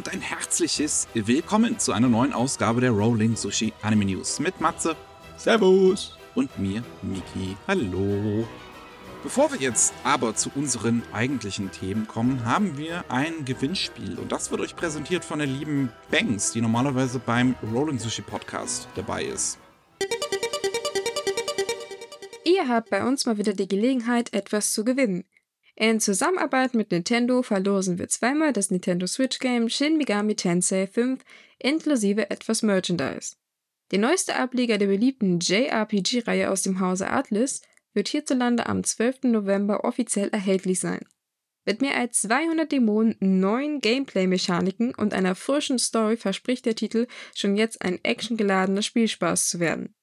und ein herzliches Willkommen zu einer neuen Ausgabe der Rolling Sushi Anime News mit Matze. Servus. Und mir, Miki. Hallo. Bevor wir jetzt aber zu unseren eigentlichen Themen kommen, haben wir ein Gewinnspiel und das wird euch präsentiert von der lieben Banks, die normalerweise beim Rolling Sushi Podcast dabei ist. Ihr habt bei uns mal wieder die Gelegenheit, etwas zu gewinnen. In Zusammenarbeit mit Nintendo verlosen wir zweimal das Nintendo Switch Game Shin Megami Tensei 5 inklusive etwas Merchandise. Der neueste Ableger der beliebten JRPG-Reihe aus dem Hause Atlas wird hierzulande am 12. November offiziell erhältlich sein. Mit mehr als 200 Dämonen, neuen Gameplay-Mechaniken und einer frischen Story verspricht der Titel schon jetzt ein actiongeladener Spielspaß zu werden.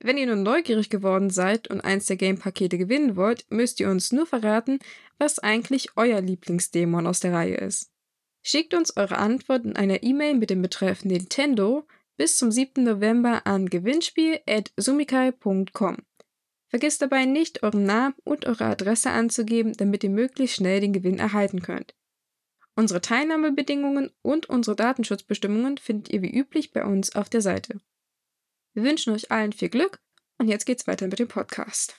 Wenn ihr nun neugierig geworden seid und eins der Game-Pakete gewinnen wollt, müsst ihr uns nur verraten, was eigentlich euer Lieblingsdämon aus der Reihe ist. Schickt uns eure Antwort in einer E-Mail mit dem Betreff Nintendo bis zum 7. November an gewinnspiel.sumikai.com. Vergesst dabei nicht, euren Namen und eure Adresse anzugeben, damit ihr möglichst schnell den Gewinn erhalten könnt. Unsere Teilnahmebedingungen und unsere Datenschutzbestimmungen findet ihr wie üblich bei uns auf der Seite. Wir wünschen euch allen viel Glück und jetzt geht's weiter mit dem Podcast.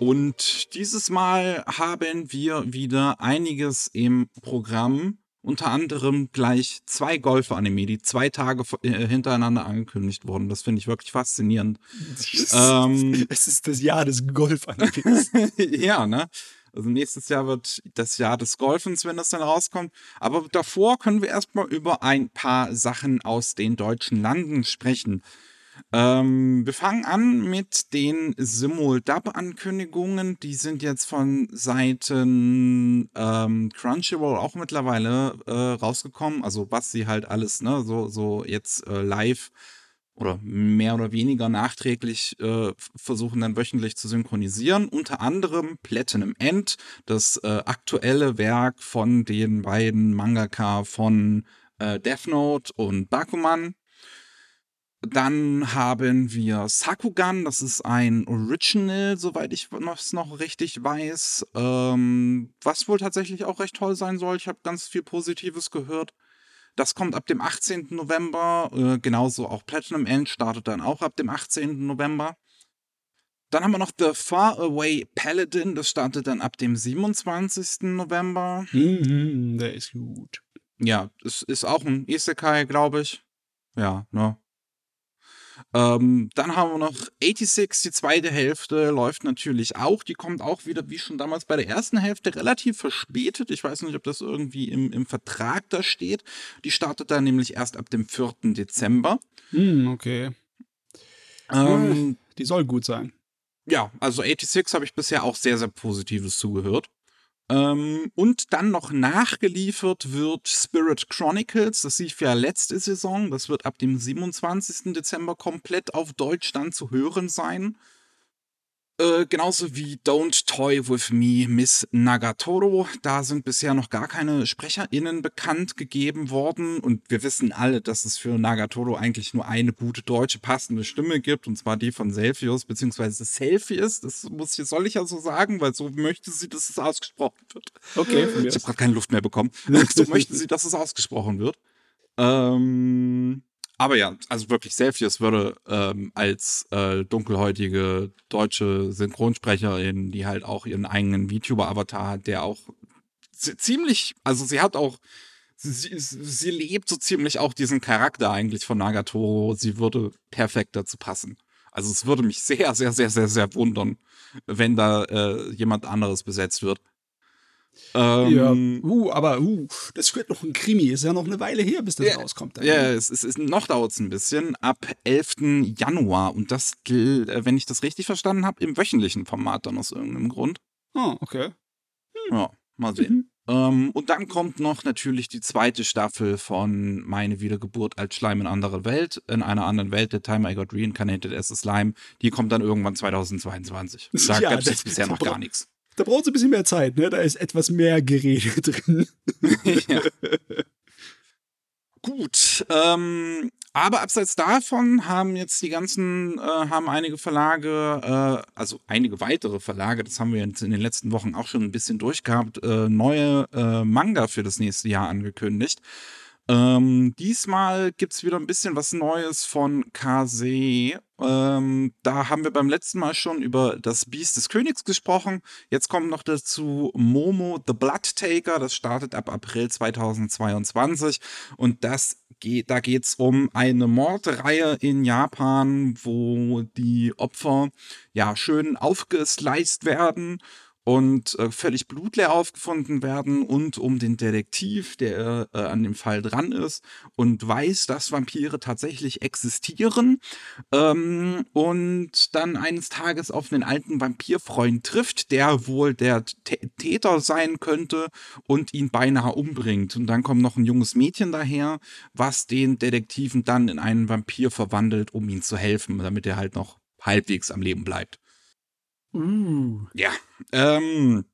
Und dieses Mal haben wir wieder einiges im Programm unter anderem gleich zwei Golf-Anime, die zwei Tage äh, hintereinander angekündigt wurden. Das finde ich wirklich faszinierend. ähm, es ist das Jahr des Golf-Animes. ja, ne? Also nächstes Jahr wird das Jahr des Golfens, wenn das dann rauskommt. Aber davor können wir erstmal über ein paar Sachen aus den deutschen Landen sprechen. Ähm, wir fangen an mit den Simul-Dub-Ankündigungen. Die sind jetzt von Seiten ähm, Crunchyroll auch mittlerweile äh, rausgekommen. Also was sie halt alles, ne, so, so jetzt äh, live oder mehr oder weniger nachträglich äh, versuchen dann wöchentlich zu synchronisieren. Unter anderem Platinum End, das äh, aktuelle Werk von den beiden Mangaka von äh, Death Note und Bakuman. Dann haben wir Sakugan, das ist ein Original, soweit ich es noch richtig weiß, ähm, was wohl tatsächlich auch recht toll sein soll. Ich habe ganz viel Positives gehört. Das kommt ab dem 18. November, äh, genauso auch Platinum End startet dann auch ab dem 18. November. Dann haben wir noch The Far Away Paladin, das startet dann ab dem 27. November. Mhm, der ist gut. Ja, es ist auch ein Isekai, glaube ich. Ja, ne? Ähm, dann haben wir noch 86, die zweite Hälfte läuft natürlich auch. Die kommt auch wieder, wie schon damals bei der ersten Hälfte, relativ verspätet. Ich weiß nicht, ob das irgendwie im, im Vertrag da steht. Die startet dann nämlich erst ab dem 4. Dezember. Hm, okay. Ähm, die soll gut sein. Ja, also 86 habe ich bisher auch sehr, sehr Positives zugehört. Ähm, und dann noch nachgeliefert wird Spirit Chronicles. Das lief ja letzte Saison. Das wird ab dem 27. Dezember komplett auf Deutsch dann zu hören sein. Äh, genauso wie Don't Toy With Me Miss Nagatoro. Da sind bisher noch gar keine SprecherInnen bekannt gegeben worden. Und wir wissen alle, dass es für Nagatoro eigentlich nur eine gute deutsche passende Stimme gibt. Und zwar die von Selfius, beziehungsweise Selfies. Das muss ich, soll ich ja so sagen, weil so möchte sie, dass es ausgesprochen wird. Okay, ich habe gerade keine Luft mehr bekommen. so möchte sie, dass es ausgesprochen wird. Ähm, aber ja, also wirklich, Selfius würde ähm, als äh, dunkelhäutige deutsche Synchronsprecherin, die halt auch ihren eigenen VTuber-Avatar hat, der auch ziemlich, also sie hat auch, sie, sie lebt so ziemlich auch diesen Charakter eigentlich von Nagatoro. Sie würde perfekt dazu passen. Also es würde mich sehr, sehr, sehr, sehr, sehr wundern, wenn da äh, jemand anderes besetzt wird. Ähm, ja, uh, aber uh, das wird noch ein Krimi. Ist ja noch eine Weile her, bis das ja, rauskommt. Dann. Ja, es ist, noch dauert es ein bisschen. Ab 11. Januar. Und das, äh, wenn ich das richtig verstanden habe, im wöchentlichen Format dann aus irgendeinem Grund. Oh, okay. Hm. Ja, mal sehen. Mhm. Ähm, und dann kommt noch natürlich die zweite Staffel von Meine Wiedergeburt als Schleim in anderer Welt, in einer anderen Welt, The Time I Got Reincarnated as a Slime. Die kommt dann irgendwann 2022. Da ja, gab es bisher noch gar nichts. Da braucht es ein bisschen mehr Zeit, ne? Da ist etwas mehr Gerede drin. ja. Gut, ähm, aber abseits davon haben jetzt die ganzen, äh, haben einige Verlage, äh, also einige weitere Verlage, das haben wir jetzt in den letzten Wochen auch schon ein bisschen durchgehabt, äh, neue äh, Manga für das nächste Jahr angekündigt. Ähm, diesmal gibt's wieder ein bisschen was Neues von Kase. Ähm, da haben wir beim letzten Mal schon über das Biest des Königs gesprochen. Jetzt kommt noch dazu Momo the Blood Taker. Das startet ab April 2022. Und das geht, da geht's um eine Mordreihe in Japan, wo die Opfer ja schön aufgesliced werden und äh, völlig blutleer aufgefunden werden und um den Detektiv, der äh, an dem Fall dran ist und weiß, dass Vampire tatsächlich existieren ähm, und dann eines Tages auf einen alten Vampirfreund trifft, der wohl der T Täter sein könnte und ihn beinahe umbringt. Und dann kommt noch ein junges Mädchen daher, was den Detektiven dann in einen Vampir verwandelt, um ihm zu helfen, damit er halt noch halbwegs am Leben bleibt. Uh. Ja. Ähm,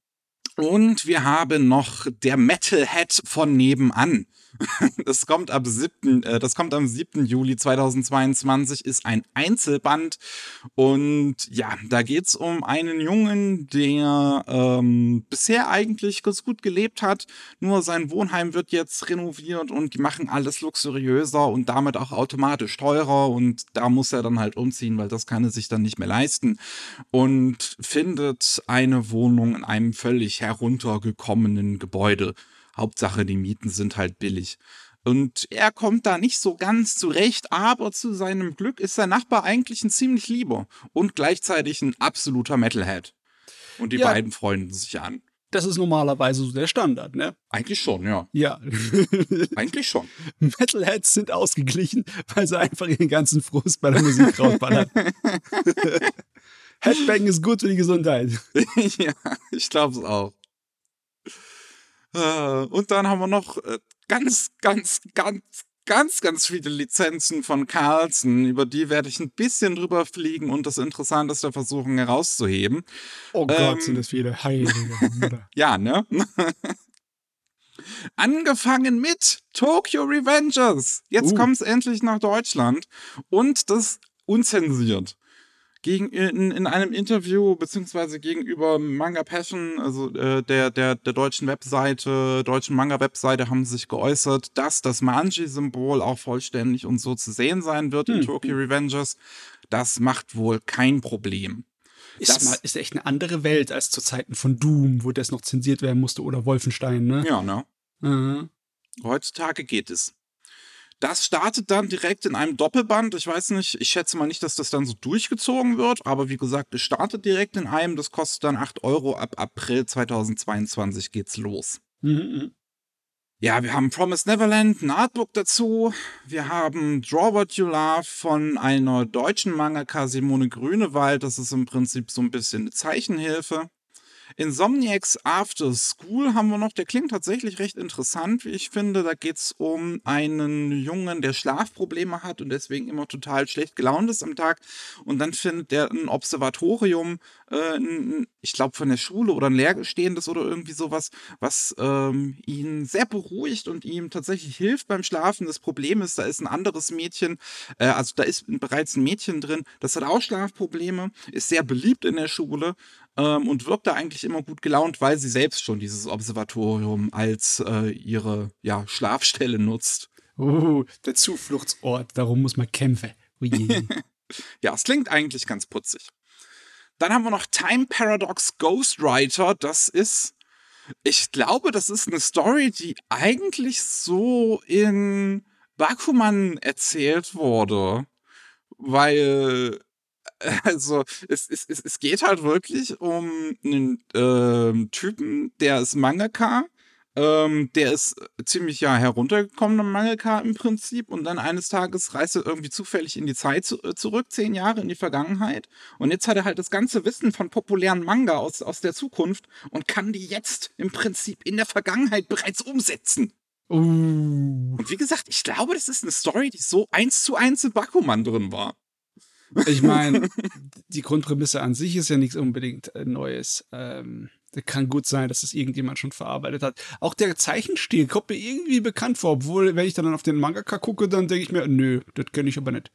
und wir haben noch der Metalhead von nebenan. Das kommt am 7., äh, das kommt am 7. Juli 2022, ist ein Einzelband. Und ja, da geht's um einen Jungen, der ähm, bisher eigentlich ganz gut gelebt hat. Nur sein Wohnheim wird jetzt renoviert und die machen alles luxuriöser und damit auch automatisch teurer. Und da muss er dann halt umziehen, weil das kann er sich dann nicht mehr leisten. Und findet eine Wohnung in einem völlig heruntergekommenen Gebäude. Hauptsache, die Mieten sind halt billig. Und er kommt da nicht so ganz zurecht, aber zu seinem Glück ist sein Nachbar eigentlich ein ziemlich lieber und gleichzeitig ein absoluter Metalhead. Und die ja, beiden freunden sich an. Das ist normalerweise so der Standard, ne? Eigentlich schon, ja. Ja. Eigentlich schon. Metalheads sind ausgeglichen, weil sie einfach ihren ganzen Frust bei der Musik rausballern. Headbang ist gut für die Gesundheit. ja, ich glaube es auch. Äh, und dann haben wir noch äh, ganz, ganz, ganz, ganz, ganz viele Lizenzen von Carlson. Über die werde ich ein bisschen drüber fliegen und das Interessanteste versuchen herauszuheben. Oh Gott, ähm, sind das viele. Heilige ja, ne? Angefangen mit Tokyo Revengers. Jetzt uh. kommt es endlich nach Deutschland und das unzensiert gegen, in, in einem Interview beziehungsweise gegenüber Manga Passion, also äh, der, der, der deutschen Webseite, deutschen Manga-Webseite, haben sich geäußert, dass das Manji-Symbol auch vollständig und so zu sehen sein wird hm. in Tokyo Revengers. Das macht wohl kein Problem. Ist, das, mal, ist echt eine andere Welt als zu Zeiten von Doom, wo das noch zensiert werden musste oder Wolfenstein, ne? Ja, ne? Mhm. Heutzutage geht es. Das startet dann direkt in einem Doppelband. Ich weiß nicht, ich schätze mal nicht, dass das dann so durchgezogen wird, aber wie gesagt, es startet direkt in einem. Das kostet dann 8 Euro. Ab April 2022 geht's los. Mhm. mhm. Ja, wir haben Promise Neverland, ein Artbook dazu. Wir haben Draw What You Love von einer deutschen Mangaka Simone Grünewald. Das ist im Prinzip so ein bisschen eine Zeichenhilfe. Insomniacs After School haben wir noch. Der klingt tatsächlich recht interessant, wie ich finde. Da geht es um einen Jungen, der Schlafprobleme hat und deswegen immer total schlecht gelaunt ist am Tag. Und dann findet er ein Observatorium, äh, ein, ich glaube von der Schule oder ein leerstehendes oder irgendwie sowas, was ähm, ihn sehr beruhigt und ihm tatsächlich hilft beim Schlafen. Das Problem ist, da ist ein anderes Mädchen, äh, also da ist bereits ein Mädchen drin, das hat auch Schlafprobleme, ist sehr beliebt in der Schule ähm, und wirkt da eigentlich immer gut gelaunt, weil sie selbst schon dieses Observatorium als äh, ihre ja, Schlafstelle nutzt. Uh, der Zufluchtsort, darum muss man kämpfen. ja, es klingt eigentlich ganz putzig. Dann haben wir noch Time Paradox Ghostwriter. Das ist, ich glaube, das ist eine Story, die eigentlich so in Bakuman erzählt wurde. Weil also es, es, es, es geht halt wirklich um einen ähm, Typen, der ist Mangaka, ähm, der ist ziemlich ja heruntergekommener Mangaka im Prinzip und dann eines Tages reist er irgendwie zufällig in die Zeit zu, äh, zurück, zehn Jahre in die Vergangenheit und jetzt hat er halt das ganze Wissen von populären Manga aus, aus der Zukunft und kann die jetzt im Prinzip in der Vergangenheit bereits umsetzen. Uh. Und wie gesagt, ich glaube, das ist eine Story, die so eins zu eins in Bakuman drin war. Ich meine, die Grundprämisse an sich ist ja nichts unbedingt äh, Neues. Ähm, kann gut sein, dass das irgendjemand schon verarbeitet hat. Auch der Zeichenstil kommt mir irgendwie bekannt vor, obwohl, wenn ich dann auf den Mangaka gucke, dann denke ich mir, nö, das kenne ich aber nicht.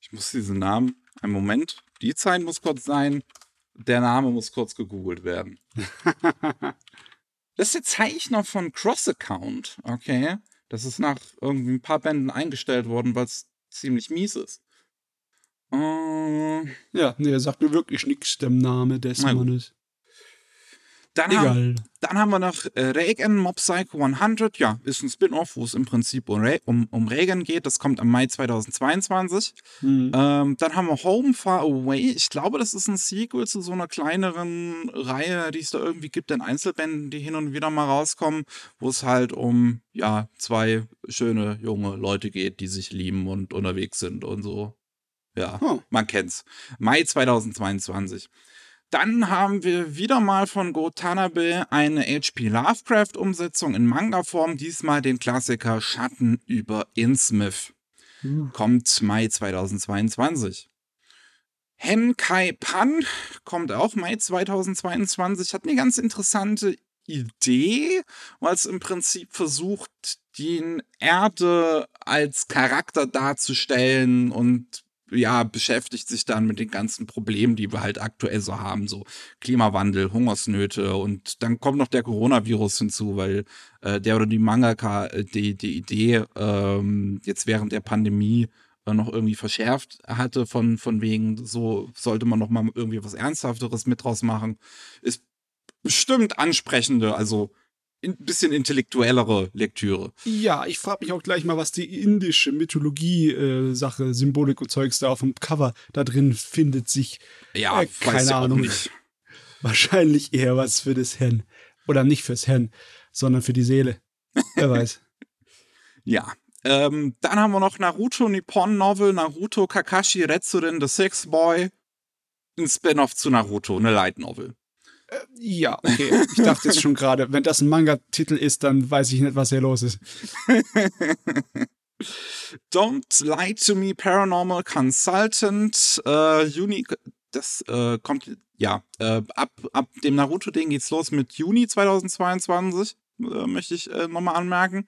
Ich muss diesen Namen, einen Moment, die Zeit muss kurz sein, der Name muss kurz gegoogelt werden. das ist der Zeichner von Cross Account, okay? Das ist nach irgendwie ein paar Bänden eingestellt worden, weil es ziemlich mies ist. Uh, ja, nee, er sagt mir wirklich nichts, der Name des Mannes. Dann Egal. Haben, dann haben wir noch äh, Reagan Mob Psycho 100. Ja, ist ein Spin-off, wo es im Prinzip um, um, um Reagan geht. Das kommt am Mai 2022. Mhm. Ähm, dann haben wir Home Far Away. Ich glaube, das ist ein Sequel zu so einer kleineren Reihe, die es da irgendwie gibt, in Einzelbänden, die hin und wieder mal rauskommen, wo es halt um ja zwei schöne junge Leute geht, die sich lieben und unterwegs sind und so. Ja, oh. man kennt's. Mai 2022. Dann haben wir wieder mal von Go Tanabe eine HP Lovecraft-Umsetzung in Manga-Form, diesmal den Klassiker Schatten über Innsmouth. Hm. Kommt Mai 2022. Henkai Pan kommt auch Mai 2022, hat eine ganz interessante Idee, weil es im Prinzip versucht, die Erde als Charakter darzustellen und ja, beschäftigt sich dann mit den ganzen Problemen, die wir halt aktuell so haben, so Klimawandel, Hungersnöte und dann kommt noch der Coronavirus hinzu, weil äh, der oder die Mangaka äh, die, die Idee ähm, jetzt während der Pandemie äh, noch irgendwie verschärft hatte von, von wegen, so sollte man noch mal irgendwie was Ernsthafteres mit draus machen, ist bestimmt ansprechende, also ein bisschen intellektuellere Lektüre. Ja, ich frage mich auch gleich mal, was die indische Mythologie-Sache, äh, Symbolik und Zeugs da auf dem Cover da drin findet sich. Ja, äh, keine Ahnung. Wahrscheinlich eher was für das Herrn. Oder nicht fürs Herrn, sondern für die Seele. Wer weiß. ja. Ähm, dann haben wir noch Naruto Nippon Novel, Naruto Kakashi Retsuren The Six Boy. Ein Spin-off zu Naruto, eine Light Novel. Äh, ja, okay. Ich dachte jetzt schon gerade, wenn das ein Manga-Titel ist, dann weiß ich nicht, was hier los ist. Don't Lie to Me Paranormal Consultant. Äh, Juni, das äh, kommt, ja, äh, ab, ab dem Naruto-Ding geht's los mit Juni 2022. Äh, möchte ich äh, nochmal anmerken.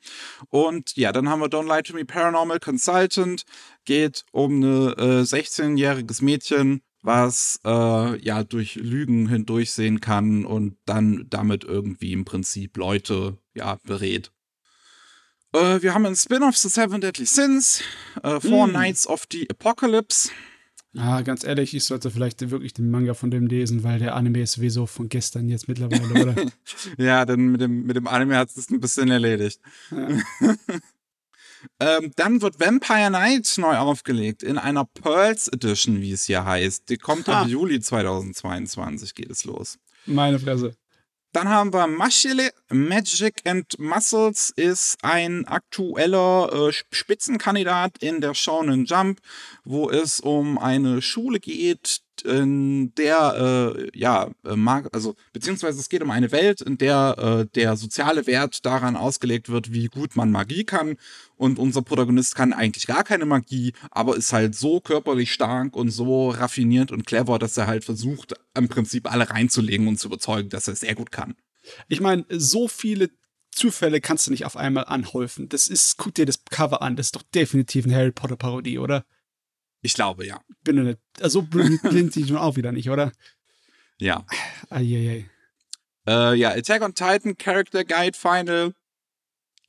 Und ja, dann haben wir Don't Lie to Me Paranormal Consultant. Geht um eine äh, 16-jähriges Mädchen, was äh, ja durch Lügen hindurchsehen kann und dann damit irgendwie im Prinzip Leute ja berät. Äh, wir haben ein Spin-off The Seven Deadly Sins, äh, Four mm. Nights of the Apocalypse. Ah, ganz ehrlich, ich sollte vielleicht wirklich den Manga von dem lesen, weil der Anime ist sowieso von gestern jetzt mittlerweile, oder? ja, denn mit dem, mit dem Anime hat es ein bisschen erledigt. Ja. Ähm, dann wird Vampire Night neu aufgelegt in einer Pearls Edition, wie es hier heißt. Die kommt ha. ab Juli 2022, geht es los. Meine Fresse. Dann haben wir Machile Magic and Muscles ist ein aktueller äh, Spitzenkandidat in der Shonen Jump, wo es um eine Schule geht, in der, äh, ja, äh, mag, also, beziehungsweise es geht um eine Welt, in der äh, der soziale Wert daran ausgelegt wird, wie gut man Magie kann. Und unser Protagonist kann eigentlich gar keine Magie, aber ist halt so körperlich stark und so raffiniert und clever, dass er halt versucht, im Prinzip alle reinzulegen und zu überzeugen, dass er sehr gut kann. Ich meine, so viele Zufälle kannst du nicht auf einmal anhäufen. Das ist, guck dir das Cover an, das ist doch definitiv eine Harry Potter Parodie, oder? Ich glaube, ja. Bin du nicht. Also blind sind schon auch wieder nicht, oder? Ja. Eieiei. Äh, ja, Attack on Titan Character Guide Final.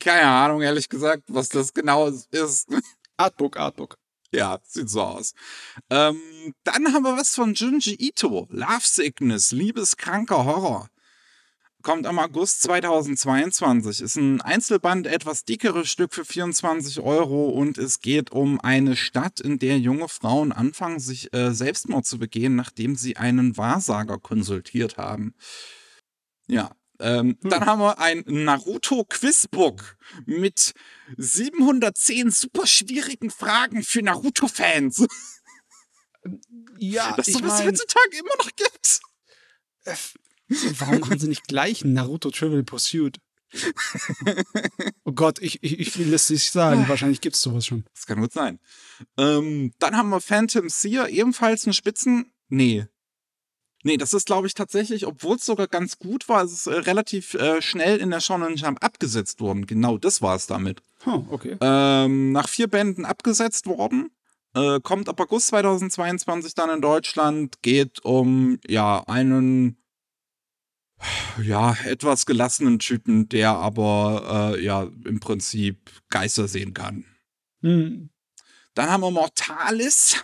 Keine Ahnung, ehrlich gesagt, was das genau ist. Artbook, Artbook. Ja, sieht so aus. Ähm, dann haben wir was von Junji Ito. Love Sickness, liebeskranker Horror kommt am August 2022. Ist ein Einzelband, etwas dickeres Stück für 24 Euro und es geht um eine Stadt, in der junge Frauen anfangen, sich äh, Selbstmord zu begehen, nachdem sie einen Wahrsager konsultiert haben. Ja. Ähm, hm. Dann haben wir ein Naruto Quizbook mit 710 super schwierigen Fragen für Naruto-Fans. Ja, das ist doch, was es heutzutage immer noch gibt. Warum haben sie nicht gleich Naruto Trivial Pursuit? oh Gott, ich, ich, ich will es nicht sagen. Wahrscheinlich gibt es sowas schon. Das kann gut sein. Ähm, dann haben wir Phantom Seer, ebenfalls eine Spitzen. Nee. Nee, das ist, glaube ich, tatsächlich, obwohl es sogar ganz gut war, es ist äh, relativ äh, schnell in der Shonen Jump abgesetzt worden. Genau das war es damit. Huh, okay. Ähm, nach vier Bänden abgesetzt worden. Äh, kommt ab August 2022 dann in Deutschland. Geht um, ja, einen, ja, etwas gelassenen Typen, der aber, äh, ja, im Prinzip Geister sehen kann. Hm. Dann haben wir Mortalis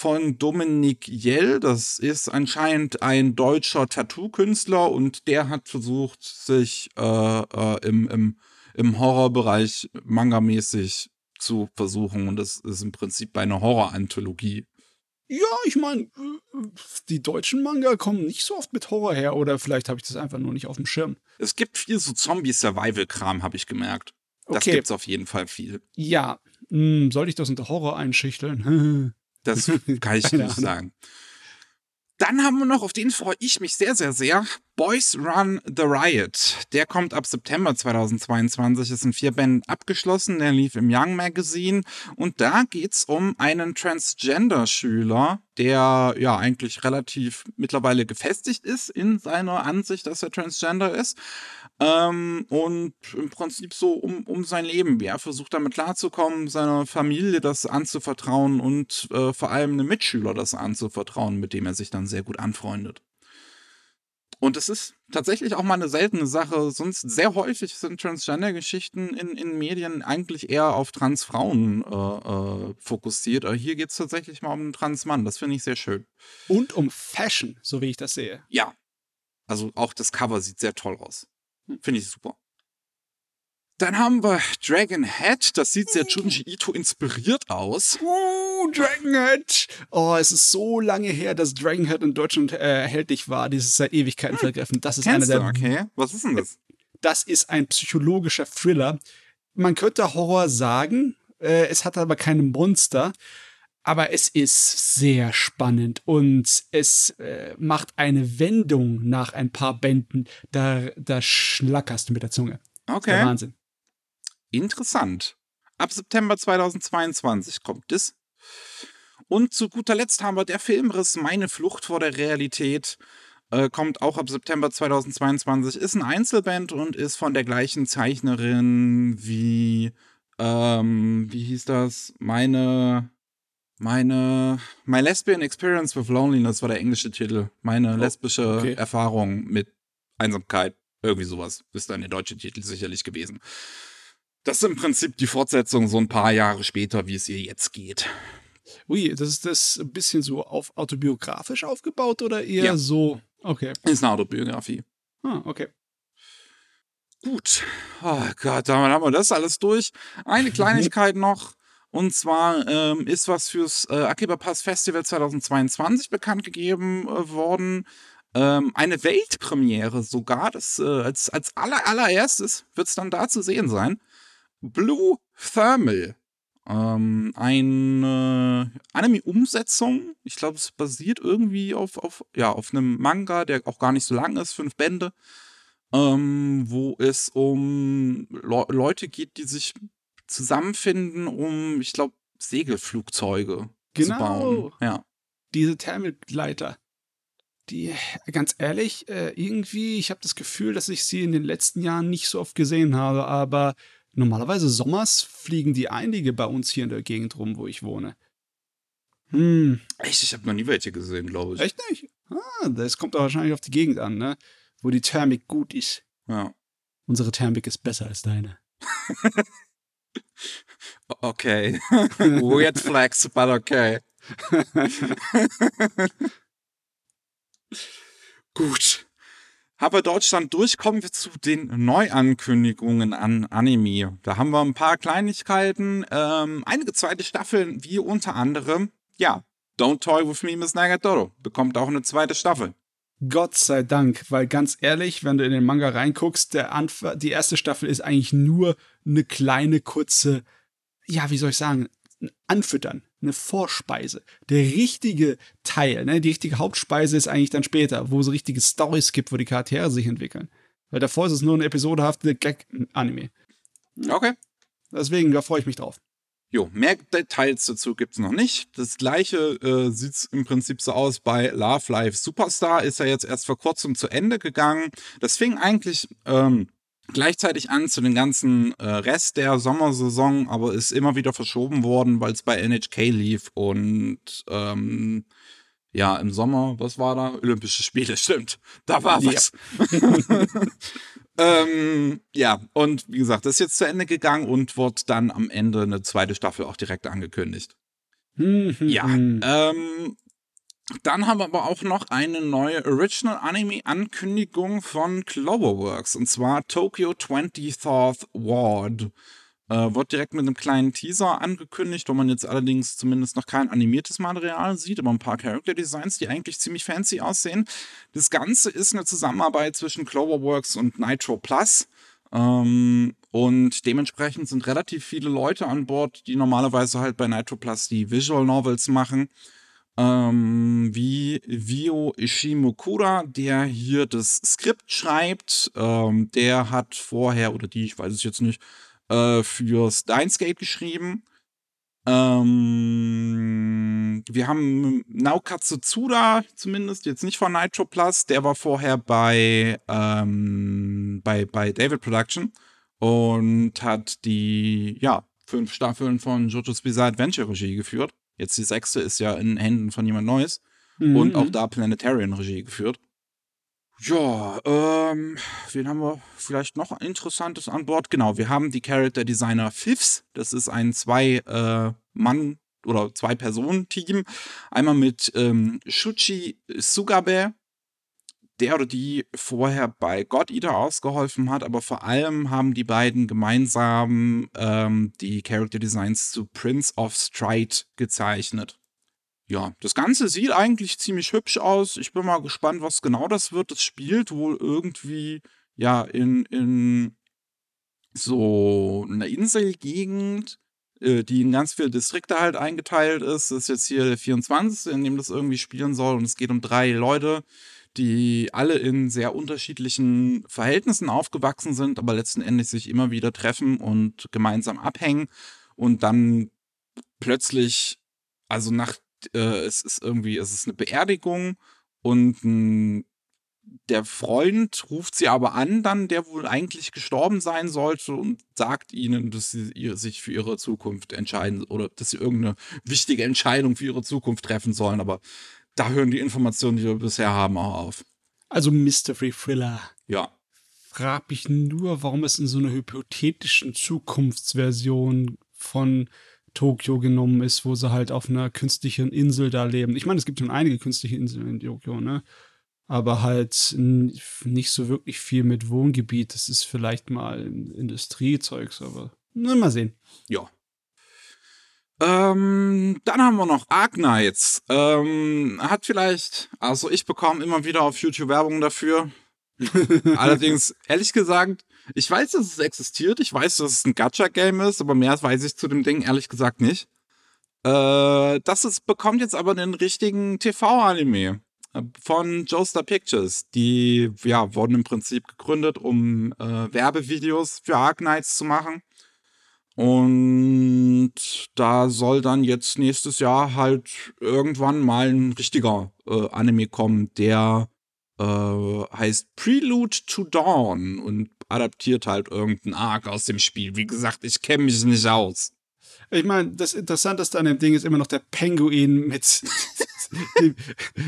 von Dominik Jell. Das ist anscheinend ein deutscher Tattoo-Künstler und der hat versucht, sich äh, äh, im, im, im Horrorbereich mangamäßig zu versuchen. Und das ist im Prinzip eine Horror-Anthologie. Ja, ich meine, die deutschen Manga kommen nicht so oft mit Horror her oder vielleicht habe ich das einfach nur nicht auf dem Schirm. Es gibt viel so Zombie-Survival-Kram, habe ich gemerkt. Das Okay. gibt's auf jeden Fall viel. Ja, hm, soll ich das unter Horror einschüchteln? Das kann ich nicht sagen. Dann haben wir noch, auf den freue ich mich sehr, sehr, sehr, Boys Run the Riot. Der kommt ab September 2022, ist in vier Bänden abgeschlossen, der lief im Young Magazine und da geht's um einen Transgender-Schüler, der ja eigentlich relativ mittlerweile gefestigt ist in seiner Ansicht, dass er Transgender ist. Ähm, und im Prinzip so um, um sein Leben, er versucht damit klarzukommen, seiner Familie das anzuvertrauen und äh, vor allem einem Mitschüler das anzuvertrauen, mit dem er sich dann sehr gut anfreundet. Und es ist tatsächlich auch mal eine seltene Sache. Sonst sehr häufig sind Transgender-Geschichten in, in Medien eigentlich eher auf Transfrauen äh, äh, fokussiert. Aber hier geht es tatsächlich mal um einen Transmann. Das finde ich sehr schön. Und um Fashion, so wie ich das sehe. Ja. Also auch das Cover sieht sehr toll aus. Finde ich super. Dann haben wir Dragon Head. Das sieht sehr Junji Ito inspiriert aus. Uh, Dragonhead. Oh, es ist so lange her, dass Dragonhead in Deutschland äh, erhältlich war. Dieses seit Ewigkeiten vergriffen. Das ist einer Kennst der Okay. Was ist denn das? das ist ein psychologischer Thriller. Man könnte Horror sagen, äh, es hat aber keine Monster, aber es ist sehr spannend und es äh, macht eine Wendung nach ein paar Bänden. Da, da schlackerst du mit der Zunge. Okay. Wahnsinn. Interessant. Ab September 2022 kommt das. Und zu guter Letzt haben wir der Filmriss Meine Flucht vor der Realität. Äh, kommt auch ab September 2022. Ist ein Einzelband und ist von der gleichen Zeichnerin wie, ähm, wie hieß das? Meine, meine, My Lesbian Experience with Loneliness war der englische Titel. Meine lesbische okay. Erfahrung mit Einsamkeit. Irgendwie sowas. Ist dann der deutsche Titel sicherlich gewesen. Das ist im Prinzip die Fortsetzung so ein paar Jahre später, wie es ihr jetzt geht. Ui, das ist das ein bisschen so auf autobiografisch aufgebaut oder eher Ja. so? Okay. Ist eine Autobiografie. Ah, okay. Gut. Oh Gott, damit haben wir das alles durch. Eine Kleinigkeit noch. Und zwar ähm, ist was fürs äh, Akiba Pass Festival 2022 bekannt gegeben äh, worden. Ähm, eine Weltpremiere sogar. Das, äh, als, als aller, allererstes wird es dann da zu sehen sein. Blue Thermal. Ähm, eine Anime-Umsetzung. Ich glaube, es basiert irgendwie auf, auf, ja, auf einem Manga, der auch gar nicht so lang ist, fünf Bände. Ähm, wo es um Le Leute geht, die sich zusammenfinden, um, ich glaube, Segelflugzeuge zu Genau. bauen. Ja. diese Thermogleiter, die, ganz ehrlich, äh, irgendwie, ich habe das Gefühl, dass ich sie in den letzten Jahren nicht so oft gesehen habe, aber normalerweise sommers fliegen die einige bei uns hier in der Gegend rum, wo ich wohne. Hm, Echt, ich habe noch nie welche gesehen, glaube ich. echt nicht? Ah, das kommt doch wahrscheinlich auf die Gegend an, ne? Wo die Thermik gut ist. Ja. Unsere Thermik ist besser als deine. Okay. Weird flex, but okay. Gut. Habe Deutschland durch, kommen wir zu den Neuankündigungen an Anime. Da haben wir ein paar Kleinigkeiten, ähm, einige zweite Staffeln, wie unter anderem, ja, Don't Toy With Me, Miss Nagatoro, bekommt auch eine zweite Staffel. Gott sei Dank, weil ganz ehrlich, wenn du in den Manga reinguckst, der Anf die erste Staffel ist eigentlich nur eine kleine, kurze, ja, wie soll ich sagen, Anfüttern, eine Vorspeise. Der richtige Teil, ne, die richtige Hauptspeise ist eigentlich dann später, wo es richtige Storys gibt, wo die Charaktere sich entwickeln. Weil davor ist es nur eine episodehafte Gag-Anime. Okay. Deswegen, da freue ich mich drauf. Jo, mehr Details dazu gibt's noch nicht. Das gleiche äh, sieht im Prinzip so aus bei Love Life Superstar. Ist ja jetzt erst vor kurzem zu Ende gegangen. Das fing eigentlich ähm, gleichzeitig an zu den ganzen äh, Rest der Sommersaison, aber ist immer wieder verschoben worden, weil es bei NHK lief und ähm, ja, im Sommer, was war da? Olympische Spiele, stimmt. Da war was. Ja. ähm, ja, und wie gesagt, das ist jetzt zu Ende gegangen und wird dann am Ende eine zweite Staffel auch direkt angekündigt. Hm, hm, ja, hm. ähm, dann haben wir aber auch noch eine neue Original Anime Ankündigung von Cloverworks und zwar Tokyo 20th Ward. Äh, wird direkt mit einem kleinen Teaser angekündigt, wo man jetzt allerdings zumindest noch kein animiertes Material sieht, aber ein paar Character Designs, die eigentlich ziemlich fancy aussehen. Das Ganze ist eine Zusammenarbeit zwischen Cloverworks und Nitro Plus. Ähm, und dementsprechend sind relativ viele Leute an Bord, die normalerweise halt bei Nitro Plus die Visual Novels machen. Ähm, wie Vio Ishimokura, der hier das Skript schreibt. Ähm, der hat vorher, oder die, ich weiß es jetzt nicht, äh, für Steins;Gate geschrieben. Ähm, wir haben Naokatsu Tsuda, zumindest jetzt nicht von Nitro Plus, der war vorher bei, ähm, bei, bei David Production und hat die, ja, fünf Staffeln von JoJo's Bizarre Adventure Regie geführt. Jetzt die sechste ist ja in Händen von jemand Neues. Mhm. Und auch da Planetarian Regie geführt. Ja, ähm, wen haben wir vielleicht noch Interessantes an Bord? Genau, wir haben die Character Designer Fifths. Das ist ein Zwei-Mann- oder Zwei-Personen-Team. Einmal mit ähm, Shuchi Sugabe, der oder die vorher bei God Eater ausgeholfen hat, aber vor allem haben die beiden gemeinsam ähm, die Character Designs zu Prince of Stride gezeichnet. Ja, das Ganze sieht eigentlich ziemlich hübsch aus. Ich bin mal gespannt, was genau das wird. Es spielt wohl irgendwie, ja, in, in so einer Inselgegend, äh, die in ganz viele Distrikte halt eingeteilt ist. Das ist jetzt hier der 24., in dem das irgendwie spielen soll. Und es geht um drei Leute, die alle in sehr unterschiedlichen Verhältnissen aufgewachsen sind, aber letzten Endes sich immer wieder treffen und gemeinsam abhängen und dann plötzlich, also nach, äh, es ist irgendwie, es ist eine Beerdigung und ein, der Freund ruft sie aber an, dann, der wohl eigentlich gestorben sein sollte und sagt ihnen, dass sie sich für ihre Zukunft entscheiden oder dass sie irgendeine wichtige Entscheidung für ihre Zukunft treffen sollen, aber da hören die Informationen, die wir bisher haben, auch auf. Also Mystery Thriller. Ja. Frag mich nur, warum es in so einer hypothetischen Zukunftsversion von Tokio genommen ist, wo sie halt auf einer künstlichen Insel da leben. Ich meine, es gibt schon einige künstliche Inseln in Tokio, ne? Aber halt nicht so wirklich viel mit Wohngebiet. Das ist vielleicht mal Industriezeugs, aber na, mal sehen. Ja. Ähm, dann haben wir noch Arknights. Ähm, hat vielleicht, also ich bekomme immer wieder auf YouTube Werbung dafür. Allerdings, ehrlich gesagt, ich weiß, dass es existiert. Ich weiß, dass es ein Gacha-Game ist, aber mehr weiß ich zu dem Ding ehrlich gesagt nicht. Äh, das ist, bekommt jetzt aber einen richtigen TV-Anime äh, von Joestar Pictures. Die ja, wurden im Prinzip gegründet, um äh, Werbevideos für Arknights zu machen. Und da soll dann jetzt nächstes Jahr halt irgendwann mal ein richtiger äh, Anime kommen, der äh, heißt Prelude to Dawn und adaptiert halt irgendeinen Arc aus dem Spiel. Wie gesagt, ich kenne mich nicht aus. Ich meine, das Interessanteste an dem Ding ist immer noch der Penguin mit, dem,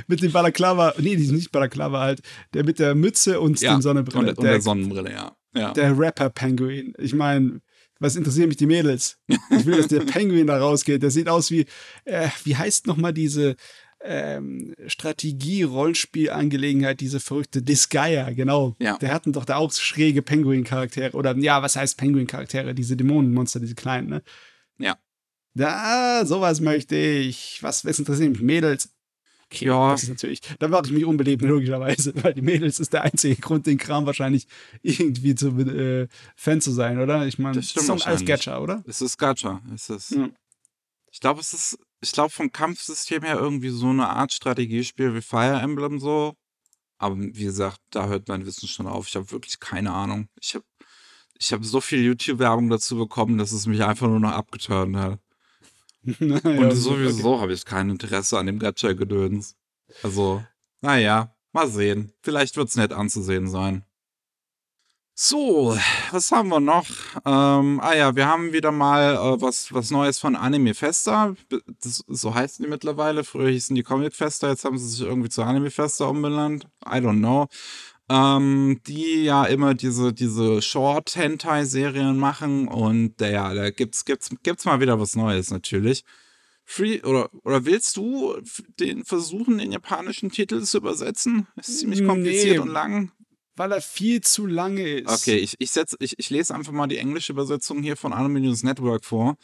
mit dem Balaklava, nee, die ist nicht Balaklava halt, der mit der Mütze und Ja, dem Sonnenbrille. Und, und der Sonnenbrille, ja. ja. der Rapper-Penguin. Ich meine, was interessieren mich die Mädels? Ich will, dass der Penguin da rausgeht. Der sieht aus wie, äh, wie heißt nochmal diese ähm, Strategie-Rollenspiel-Angelegenheit, diese verrückte Disgaea, genau. Ja. Der hatten doch da auch schräge Penguin-Charaktere. Oder ja, was heißt Penguin-Charaktere? Diese Dämonenmonster, diese kleinen, ne? Ja. Da, sowas möchte ich. Was, was interessiert mich? Mädels. Okay, Ja. das ist natürlich, da mache ich mich unbeliebt, logischerweise, weil die Mädels ist der einzige Grund, den Kram wahrscheinlich irgendwie zu äh, Fan zu sein, oder? Ich meine, Das das ist doch alles. Gacha, oder? Es ist Gacha. Es ist. Ja. Ich glaube, es ist. Ich glaube, vom Kampfsystem her irgendwie so eine Art Strategiespiel wie Fire Emblem so. Aber wie gesagt, da hört mein Wissen schon auf. Ich habe wirklich keine Ahnung. Ich habe ich hab so viel YouTube-Werbung dazu bekommen, dass es mich einfach nur noch abgeturnt hat. Und sowieso habe ich kein Interesse an dem Gacha-Gedöns. Also, naja, mal sehen. Vielleicht wird es nett anzusehen sein. So, was haben wir noch? Ähm, ah ja, wir haben wieder mal äh, was, was Neues von Anime Festa. Das, so heißen die mittlerweile. Früher hießen die Comic Festa, jetzt haben sie sich irgendwie zu Anime Festa umbenannt. I don't know. Ähm, die ja immer diese, diese Short-Hentai-Serien machen und ja, da gibt's, gibt's, gibt's mal wieder was Neues natürlich. Free, oder, oder willst du den versuchen, den japanischen Titel zu übersetzen? ist ziemlich kompliziert nee, und lang. Weil er viel zu lange ist. Okay, ich, ich, setz, ich, ich lese einfach mal die englische Übersetzung hier von Anime News Network vor.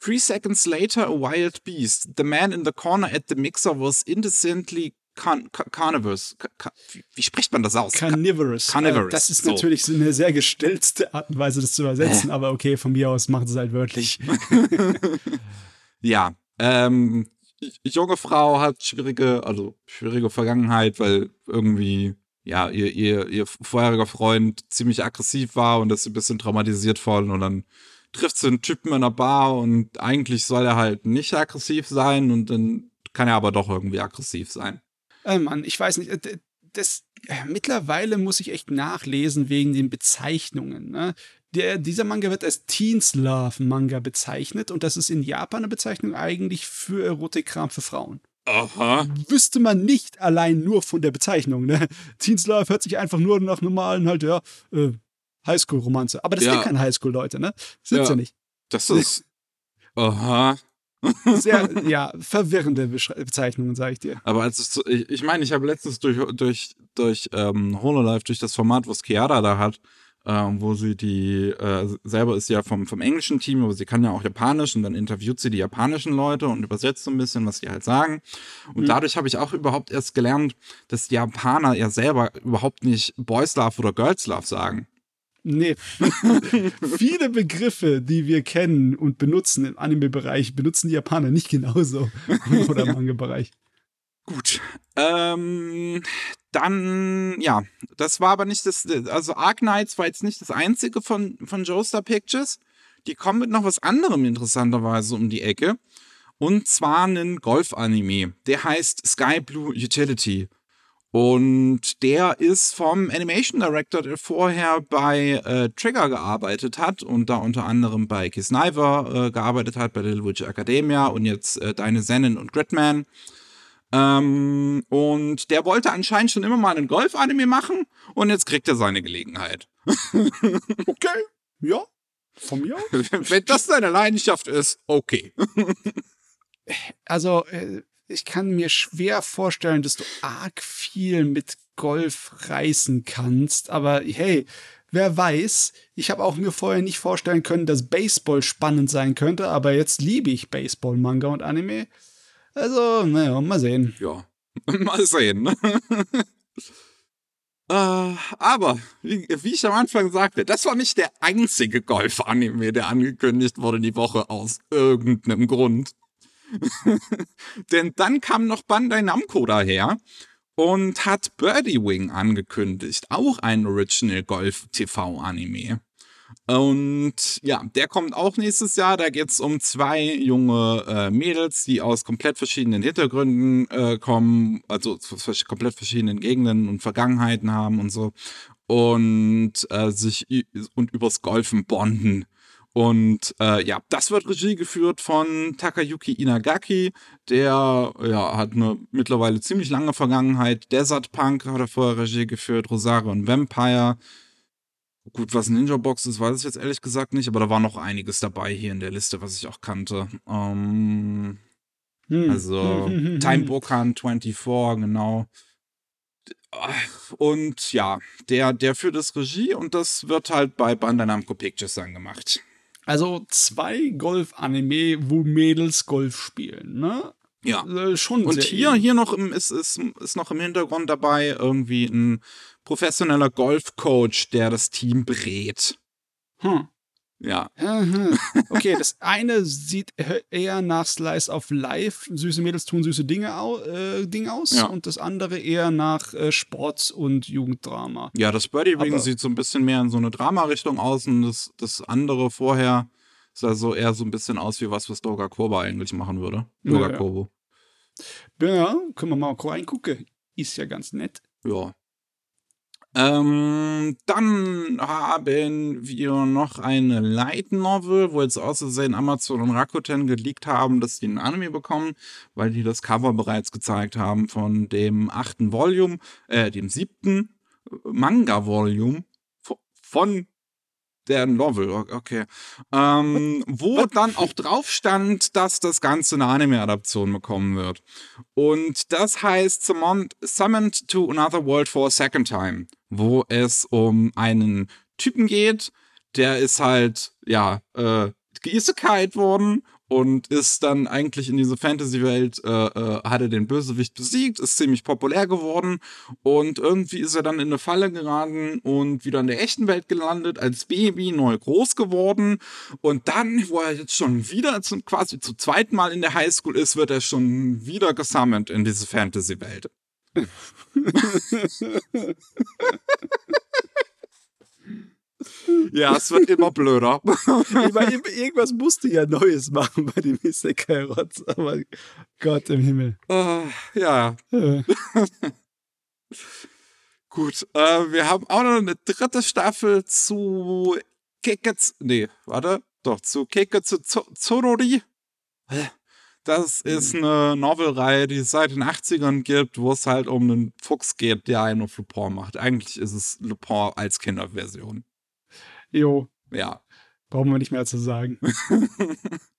Three seconds later, a wild beast. The man in the corner at the mixer was indecently Carn carnivorous. Car wie spricht man das aus? Carnivorous. Carnivorous. Äh, das ist so. natürlich eine sehr gestellte Art und Weise, das zu übersetzen, äh. aber okay, von mir aus macht es halt wörtlich. ja, ähm, junge Frau hat schwierige, also schwierige Vergangenheit, weil irgendwie, ja, ihr, ihr, ihr vorheriger Freund ziemlich aggressiv war und ist ein bisschen traumatisiert worden und dann trifft sie einen Typen in einer Bar und eigentlich soll er halt nicht aggressiv sein und dann kann er aber doch irgendwie aggressiv sein. Äh, Mann, ich weiß nicht, äh, das, äh, mittlerweile muss ich echt nachlesen wegen den Bezeichnungen. Ne? Der, dieser Manga wird als Teens Love Manga bezeichnet und das ist in Japan eine Bezeichnung eigentlich für Erotikkram für Frauen. Aha. Wüsste man nicht allein nur von der Bezeichnung. Ne? Teens Love hört sich einfach nur nach normalen, halt, ja, äh, Highschool-Romanze. Aber das ja. sind keine Highschool, Leute, ne? Sind ja. sie nicht. Das ist. Aha. Sehr, ja, verwirrende Bezeichnungen, sage ich dir. Aber als es, ich, ich meine, ich habe letztens durch, durch, durch ähm, Hololive, durch das Format, was Chiara da hat, ähm, wo sie die, äh, selber ist ja vom, vom englischen Team, aber sie kann ja auch Japanisch und dann interviewt sie die japanischen Leute und übersetzt so ein bisschen, was die halt sagen. Und mhm. dadurch habe ich auch überhaupt erst gelernt, dass die Japaner ja selber überhaupt nicht Boys Love oder Girls Love sagen. Nee. Viele Begriffe, die wir kennen und benutzen im Anime-Bereich, benutzen die Japaner nicht genauso. Oder im Manga-Bereich. Gut. Ähm, dann, ja, das war aber nicht das, also Ark Knights war jetzt nicht das einzige von, von Joestar Pictures. Die kommen mit noch was anderem interessanterweise um die Ecke. Und zwar einen Golf-Anime. Der heißt Sky Blue Utility. Und der ist vom Animation Director, der vorher bei äh, Trigger gearbeitet hat und da unter anderem bei Kisniver äh, gearbeitet hat, bei Little Witch Academia und jetzt äh, Deine Zenin und Gridman. Ähm, und der wollte anscheinend schon immer mal einen Golf-Anime machen und jetzt kriegt er seine Gelegenheit. okay, ja, von mir aus. Wenn das seine Leidenschaft ist, okay. also, äh, ich kann mir schwer vorstellen, dass du arg viel mit Golf reißen kannst, aber hey, wer weiß, ich habe auch mir vorher nicht vorstellen können, dass Baseball spannend sein könnte, aber jetzt liebe ich Baseball, Manga und Anime. Also, naja, mal sehen. Ja, mal sehen. Ne? äh, aber, wie, wie, ich am Anfang sagte, das war nicht der einzige Golf-Anime, der angekündigt wurde die Woche aus irgendeinem Grund. Denn dann kam noch Bandai Namco daher und hat Birdie Wing angekündigt, auch ein Original Golf TV Anime. Und ja, der kommt auch nächstes Jahr. Da geht es um zwei junge äh, Mädels, die aus komplett verschiedenen Hintergründen äh, kommen, also komplett verschiedenen Gegenden und Vergangenheiten haben und so. Und äh, sich und übers Golfen bonden. Und äh, ja, das wird Regie geführt von Takayuki Inagaki. Der ja, hat eine mittlerweile ziemlich lange Vergangenheit. Desert Punk hat er vorher Regie geführt, Rosario und Vampire. Gut, was Ninja Box ist, weiß ich jetzt ehrlich gesagt nicht, aber da war noch einiges dabei hier in der Liste, was ich auch kannte. Ähm, hm. Also Time Bokan 24, genau. Und ja, der, der führt das Regie und das wird halt bei Bandai Namco Pictures dann gemacht. Also zwei Golf-Anime, wo Mädels Golf spielen, ne? Ja. Äh, schon Und hier, hier noch im, ist, ist, ist noch im Hintergrund dabei irgendwie ein professioneller Golfcoach, der das Team berät. Hm. Ja. Okay, das eine sieht eher nach Slice of Life, süße Mädels tun süße Dinge, au äh, Ding aus, ja. und das andere eher nach äh, Sports- und Jugenddrama. Ja, das Birdie Ring sieht so ein bisschen mehr in so eine Drama-Richtung aus und das, das andere vorher Sah so eher so ein bisschen aus wie was, was Doga Koba eigentlich machen würde. Doga Ja, ja. Kobo. Ja, können wir mal reingucken. Ist ja ganz nett. Ja. Ähm, dann haben wir noch eine Light Novel, wo jetzt außersehen Amazon und Rakuten geleakt haben, dass die einen Anime bekommen, weil die das Cover bereits gezeigt haben von dem achten Volume, äh, dem siebten Manga-Volume vo- von der Novel, okay. Ähm, wo dann auch drauf stand, dass das Ganze eine Anime-Adaption bekommen wird. Und das heißt Summoned, Summoned to Another World for a Second Time, wo es um einen Typen geht, der ist halt, ja, äh, geisekalt worden und ist dann eigentlich in diese Fantasy-Welt, äh, äh, hat er den Bösewicht besiegt, ist ziemlich populär geworden und irgendwie ist er dann in eine Falle geraten und wieder in der echten Welt gelandet, als Baby neu groß geworden und dann, wo er jetzt schon wieder zum, quasi zum zweiten Mal in der Highschool ist, wird er schon wieder gesammelt in diese Fantasy-Welt. ja, es wird immer blöder. Ich meine, ir- irgendwas musste ja Neues machen bei dem Isekai Rotz, aber Gott im Himmel. Äh, ja, gut. Äh, wir haben auch noch eine dritte Staffel zu Keketsu. Nee, warte. Doch, zu Keketsu Zo- Zorori. Das ist eine Novelreihe, die es seit den 80ern gibt, wo es halt um einen Fuchs geht, der einen auf Lupin macht. Eigentlich ist es Lupin als Kinderversion. Jo, Ja. brauchen wir nicht mehr zu sagen.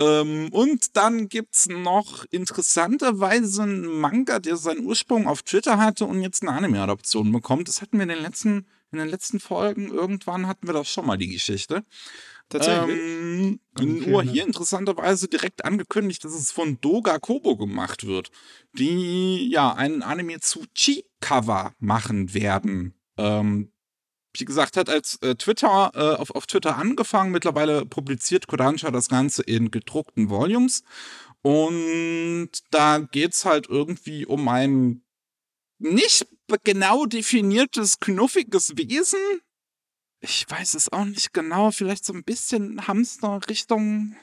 Ähm, und dann gibt's noch interessanterweise einen Manga, der seinen Ursprung auf Twitter hatte und jetzt eine Anime-Adaption bekommt. Das hatten wir in den letzten, in den letzten Folgen. Irgendwann hatten wir das schon mal, die Geschichte. Tatsächlich. Ähm, nur hier interessanterweise direkt angekündigt, dass es von Doga Kobo gemacht wird, die ja einen Anime zu Chi-Cover machen werden. Ähm, wie gesagt, hat als äh, Twitter äh, auf, auf Twitter angefangen. Mittlerweile publiziert Kodansha das Ganze in gedruckten Volumes. Und da geht's halt irgendwie um ein nicht genau definiertes, knuffiges Wesen. Ich weiß es auch nicht genau. Vielleicht so ein bisschen Hamster-Richtung.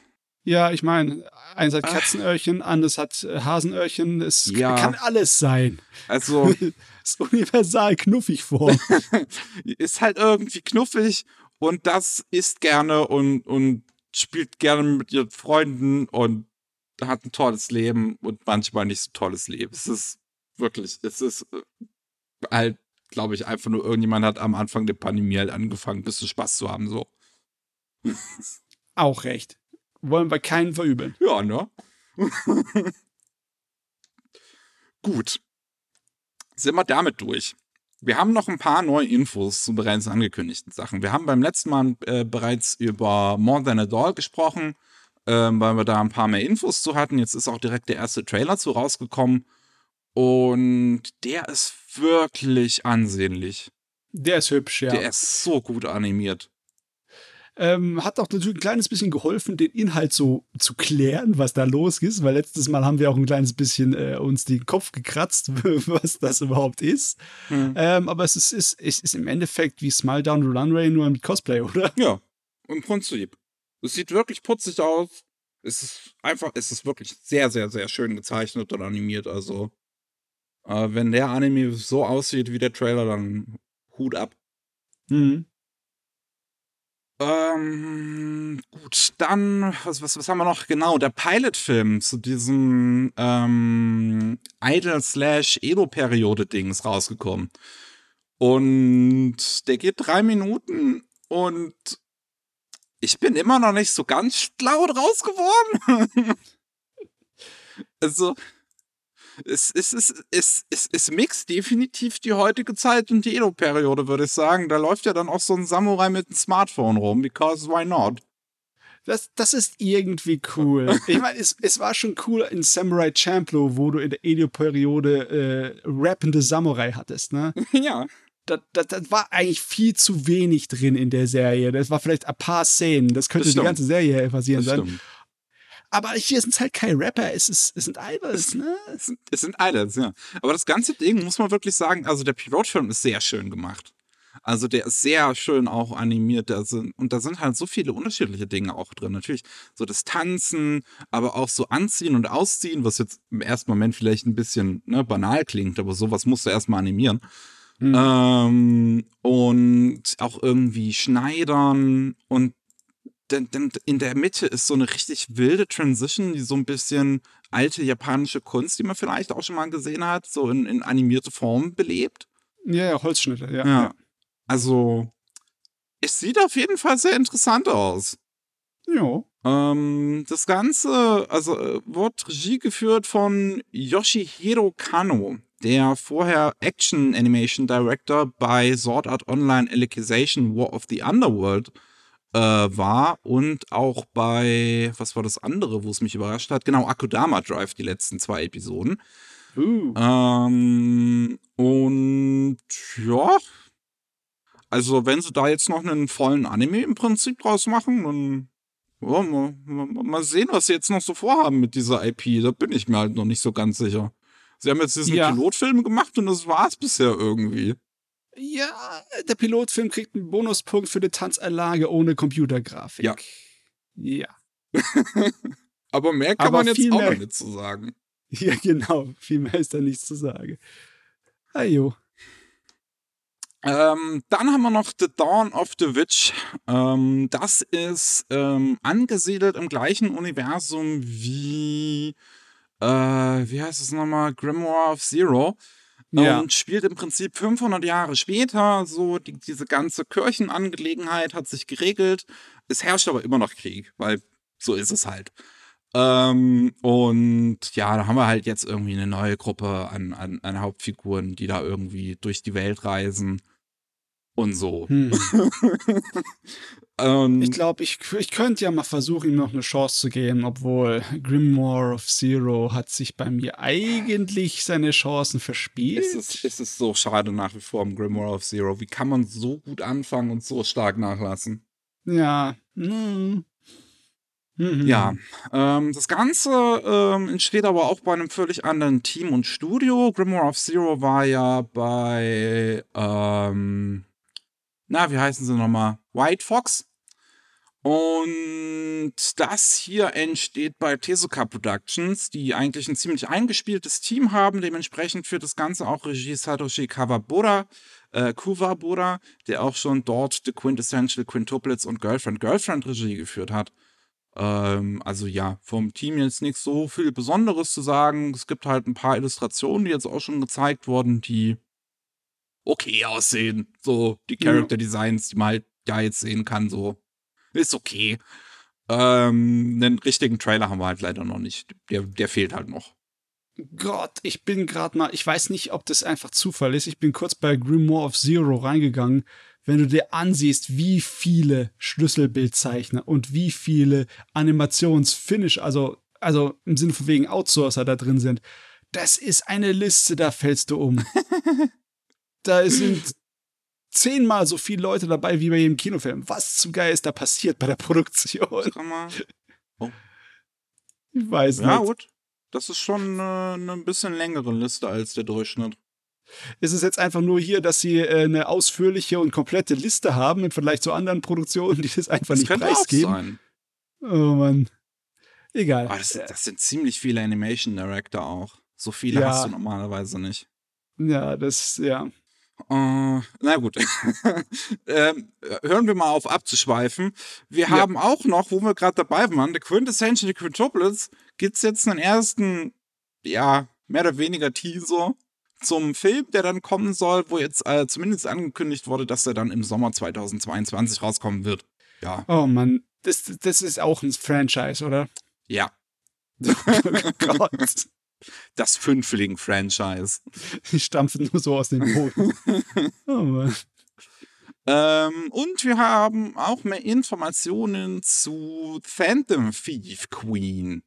Ja, ich meine, eins hat. Katzenöhrchen, anderes hat äh, Hasenöhrchen. Es Ja. kann alles sein. Also ist universal knuffig vor. ist halt irgendwie knuffig und das isst gerne und, und spielt gerne mit ihren Freunden und hat ein tolles Leben und manchmal nicht so tolles Leben. Es ist wirklich, es ist äh, halt, glaube ich, einfach nur irgendjemand hat am Anfang der Pandemie halt angefangen, ein bisschen Spaß zu haben, so. Auch recht. Wollen wir keinen verübeln. Ja, ne? Gut. Sind wir damit durch. Wir haben noch ein paar neue Infos zu bereits angekündigten Sachen. Wir haben beim letzten Mal äh, bereits über More Than a Doll gesprochen, ähm, weil wir da ein paar mehr Infos zu hatten. Jetzt ist auch direkt der erste Trailer zu rausgekommen. Und der ist wirklich ansehnlich. Der ist hübsch, ja. Der ist so gut animiert. Ähm, hat auch natürlich ein kleines bisschen geholfen, den Inhalt so zu klären, was da los ist, weil letztes Mal haben wir auch ein kleines bisschen äh, uns den Kopf gekratzt, was das überhaupt ist. Hm. Ähm, aber es ist, ist, es ist im Endeffekt wie Smile Down the Runway nur mit Cosplay, oder? Ja, im Prinzip. Es sieht wirklich putzig aus. Es ist einfach, es ist wirklich sehr, sehr, sehr schön gezeichnet und animiert. Also, äh, wenn der Anime so aussieht wie der Trailer, dann Hut ab. Mhm. Ähm, gut, dann, was, was, was haben wir noch? Genau, der Pilotfilm zu diesem ähm, Idol-Slash-Edo-Periode-Ding ist rausgekommen. Und der geht drei Minuten und ich bin immer noch nicht so ganz schlau draus geworden. also, es, es, es, es, es, es mixt definitiv die heutige Zeit und die Edo-Periode, würde ich sagen. Da läuft ja dann auch so ein Samurai mit einem Smartphone rum, because why not? Das, das ist irgendwie cool. Ich meine, es, es war schon cool in Samurai Champloo, wo du in der Edo-Periode äh, rappende Samurai hattest, ne? ja. Das, das, das war eigentlich viel zu wenig drin in der Serie. Das war vielleicht ein paar Szenen. Das könnte Das die ganze Serie passieren sein. stimmt. Aber hier sind es halt keine Rapper, es, ist, es sind Idols, ne? Es sind, es sind Idols, ja. Aber das ganze Ding muss man wirklich sagen, also der Pilotfilm ist sehr schön gemacht. Also der ist sehr schön auch animiert. Da sind, und da sind halt so viele unterschiedliche Dinge auch drin. Natürlich so das Tanzen, aber auch so Anziehen und Ausziehen, was jetzt im ersten Moment vielleicht ein bisschen ne, banal klingt, aber sowas musst du erstmal animieren. Mhm. Ähm, und auch irgendwie Schneidern und denn, denn in der Mitte ist so eine richtig wilde Transition, die so ein bisschen alte japanische Kunst, die man vielleicht auch schon mal gesehen hat, so in, in animierte Form belebt. Ja, ja, Holzschnitte, ja. ja. Also, es sieht auf jeden Fall sehr interessant aus. Ja. Ähm, das Ganze, also, äh, wird Regie geführt von Yoshihiro Kano, der vorher Action Animation Director bei Sword Art Online Alicization War of the Underworld äh, war und auch bei, was war das andere, wo es mich überrascht hat? Genau, Akudama Drive, die letzten zwei Episoden. Uh. Ähm, und ja, also wenn sie da jetzt noch einen vollen Anime im Prinzip draus machen, dann ja, mal, mal, mal, sehen, was sie jetzt noch so vorhaben mit dieser IP. Da bin ich mir halt noch nicht so ganz sicher. Sie haben jetzt diesen ja. Pilotfilm gemacht und das war's bisher irgendwie. Ja, der Pilotfilm kriegt einen Bonuspunkt für die Tanzanlage ohne Computergrafik. Ja. Ja. Aber mehr kann Aber man jetzt auch mehr. nicht zu sagen. Ja, genau. Viel mehr ist da nichts zu sagen. Ajo. Ähm, dann haben wir noch The Dawn of the Witch. Ähm, das ist ähm, angesiedelt im gleichen Universum wie, äh, wie heißt es nochmal, Grimoire of Zero. Ja. Und spielt im Prinzip 500 Jahre später. So, die, diese ganze Kirchenangelegenheit hat sich geregelt. Es herrscht aber immer noch Krieg, weil so ist es halt. Ähm, und ja, da haben wir halt jetzt irgendwie eine neue Gruppe an, an, an Hauptfiguren, die da irgendwie durch die Welt reisen und so. Hm. ähm, ich glaube, ich, ich könnte ja mal versuchen, ihm noch eine Chance zu geben, obwohl Grimoire of Zero hat sich bei mir eigentlich seine Chancen verspielt. Es ist, es ist so schade nach wie vor im Grimoire of Zero. Wie kann man so gut anfangen und so stark nachlassen? Ja. Hm. Mhm. Ja, ähm, das Ganze ähm, entsteht aber auch bei einem völlig anderen Team und Studio. Grimoire of Zero war ja bei ähm, na, wie heißen sie nochmal? White Fox. Und das hier entsteht bei Tezuka Productions, die eigentlich ein ziemlich eingespieltes Team haben. Dementsprechend führt das Ganze auch Regie Satoshi Kawabura, äh, Kuwabura, der auch schon dort The Quintessential Quintuplets und Girlfriend Girlfriend Regie geführt hat. Ähm, also ja, vom Team jetzt nichts so viel Besonderes zu sagen. Es gibt halt ein paar Illustrationen, die jetzt auch schon gezeigt wurden, die okay aussehen. So die Character Designs, die man halt ja jetzt sehen kann, so ist okay. Ähm, einen richtigen Trailer haben wir halt leider noch nicht. Der, der fehlt halt noch. Gott, ich bin gerade mal, ich weiß nicht, ob das einfach Zufall ist. Ich bin kurz bei Grimoire of Zero reingegangen. Wenn du dir ansiehst, wie viele Schlüsselbildzeichner und wie viele Animationsfinish, also, also im Sinne von wegen Outsourcer da drin sind, das ist eine Liste, da fällst du um. Da sind zehnmal so viele Leute dabei wie bei jedem Kinofilm. Was zum Geil ist da passiert bei der Produktion? Oh. Ich weiß ja, nicht. Ja, gut. Das ist schon äh, eine bisschen längere Liste als der Durchschnitt. Ist es jetzt einfach nur hier, dass sie äh, eine ausführliche und komplette Liste haben im Vergleich zu anderen Produktionen, die das einfach das nicht preisgeben? Auch sein. Oh Mann. Egal. Das, das, sind ziemlich viele Animation Director auch. So viele ja. hast du normalerweise nicht. Ja, das, ja. Uh, na gut. ähm, hören wir mal auf abzuschweifen. Wir ja. haben auch noch, wo wir gerade dabei waren, der Quintessential Quintuplets, gibt es jetzt einen ersten, ja, mehr oder weniger Teaser zum Film, der dann kommen soll, wo jetzt äh, zumindest angekündigt wurde, dass er dann im Sommer 2022 rauskommen wird. Ja. Oh Mann, das, das ist auch ein Franchise, oder? Ja. oh Gott. Das Fünfling-Franchise. Die stampfen nur so aus dem Boden. oh ähm, und wir haben auch mehr Informationen zu Phantom Thief Queen.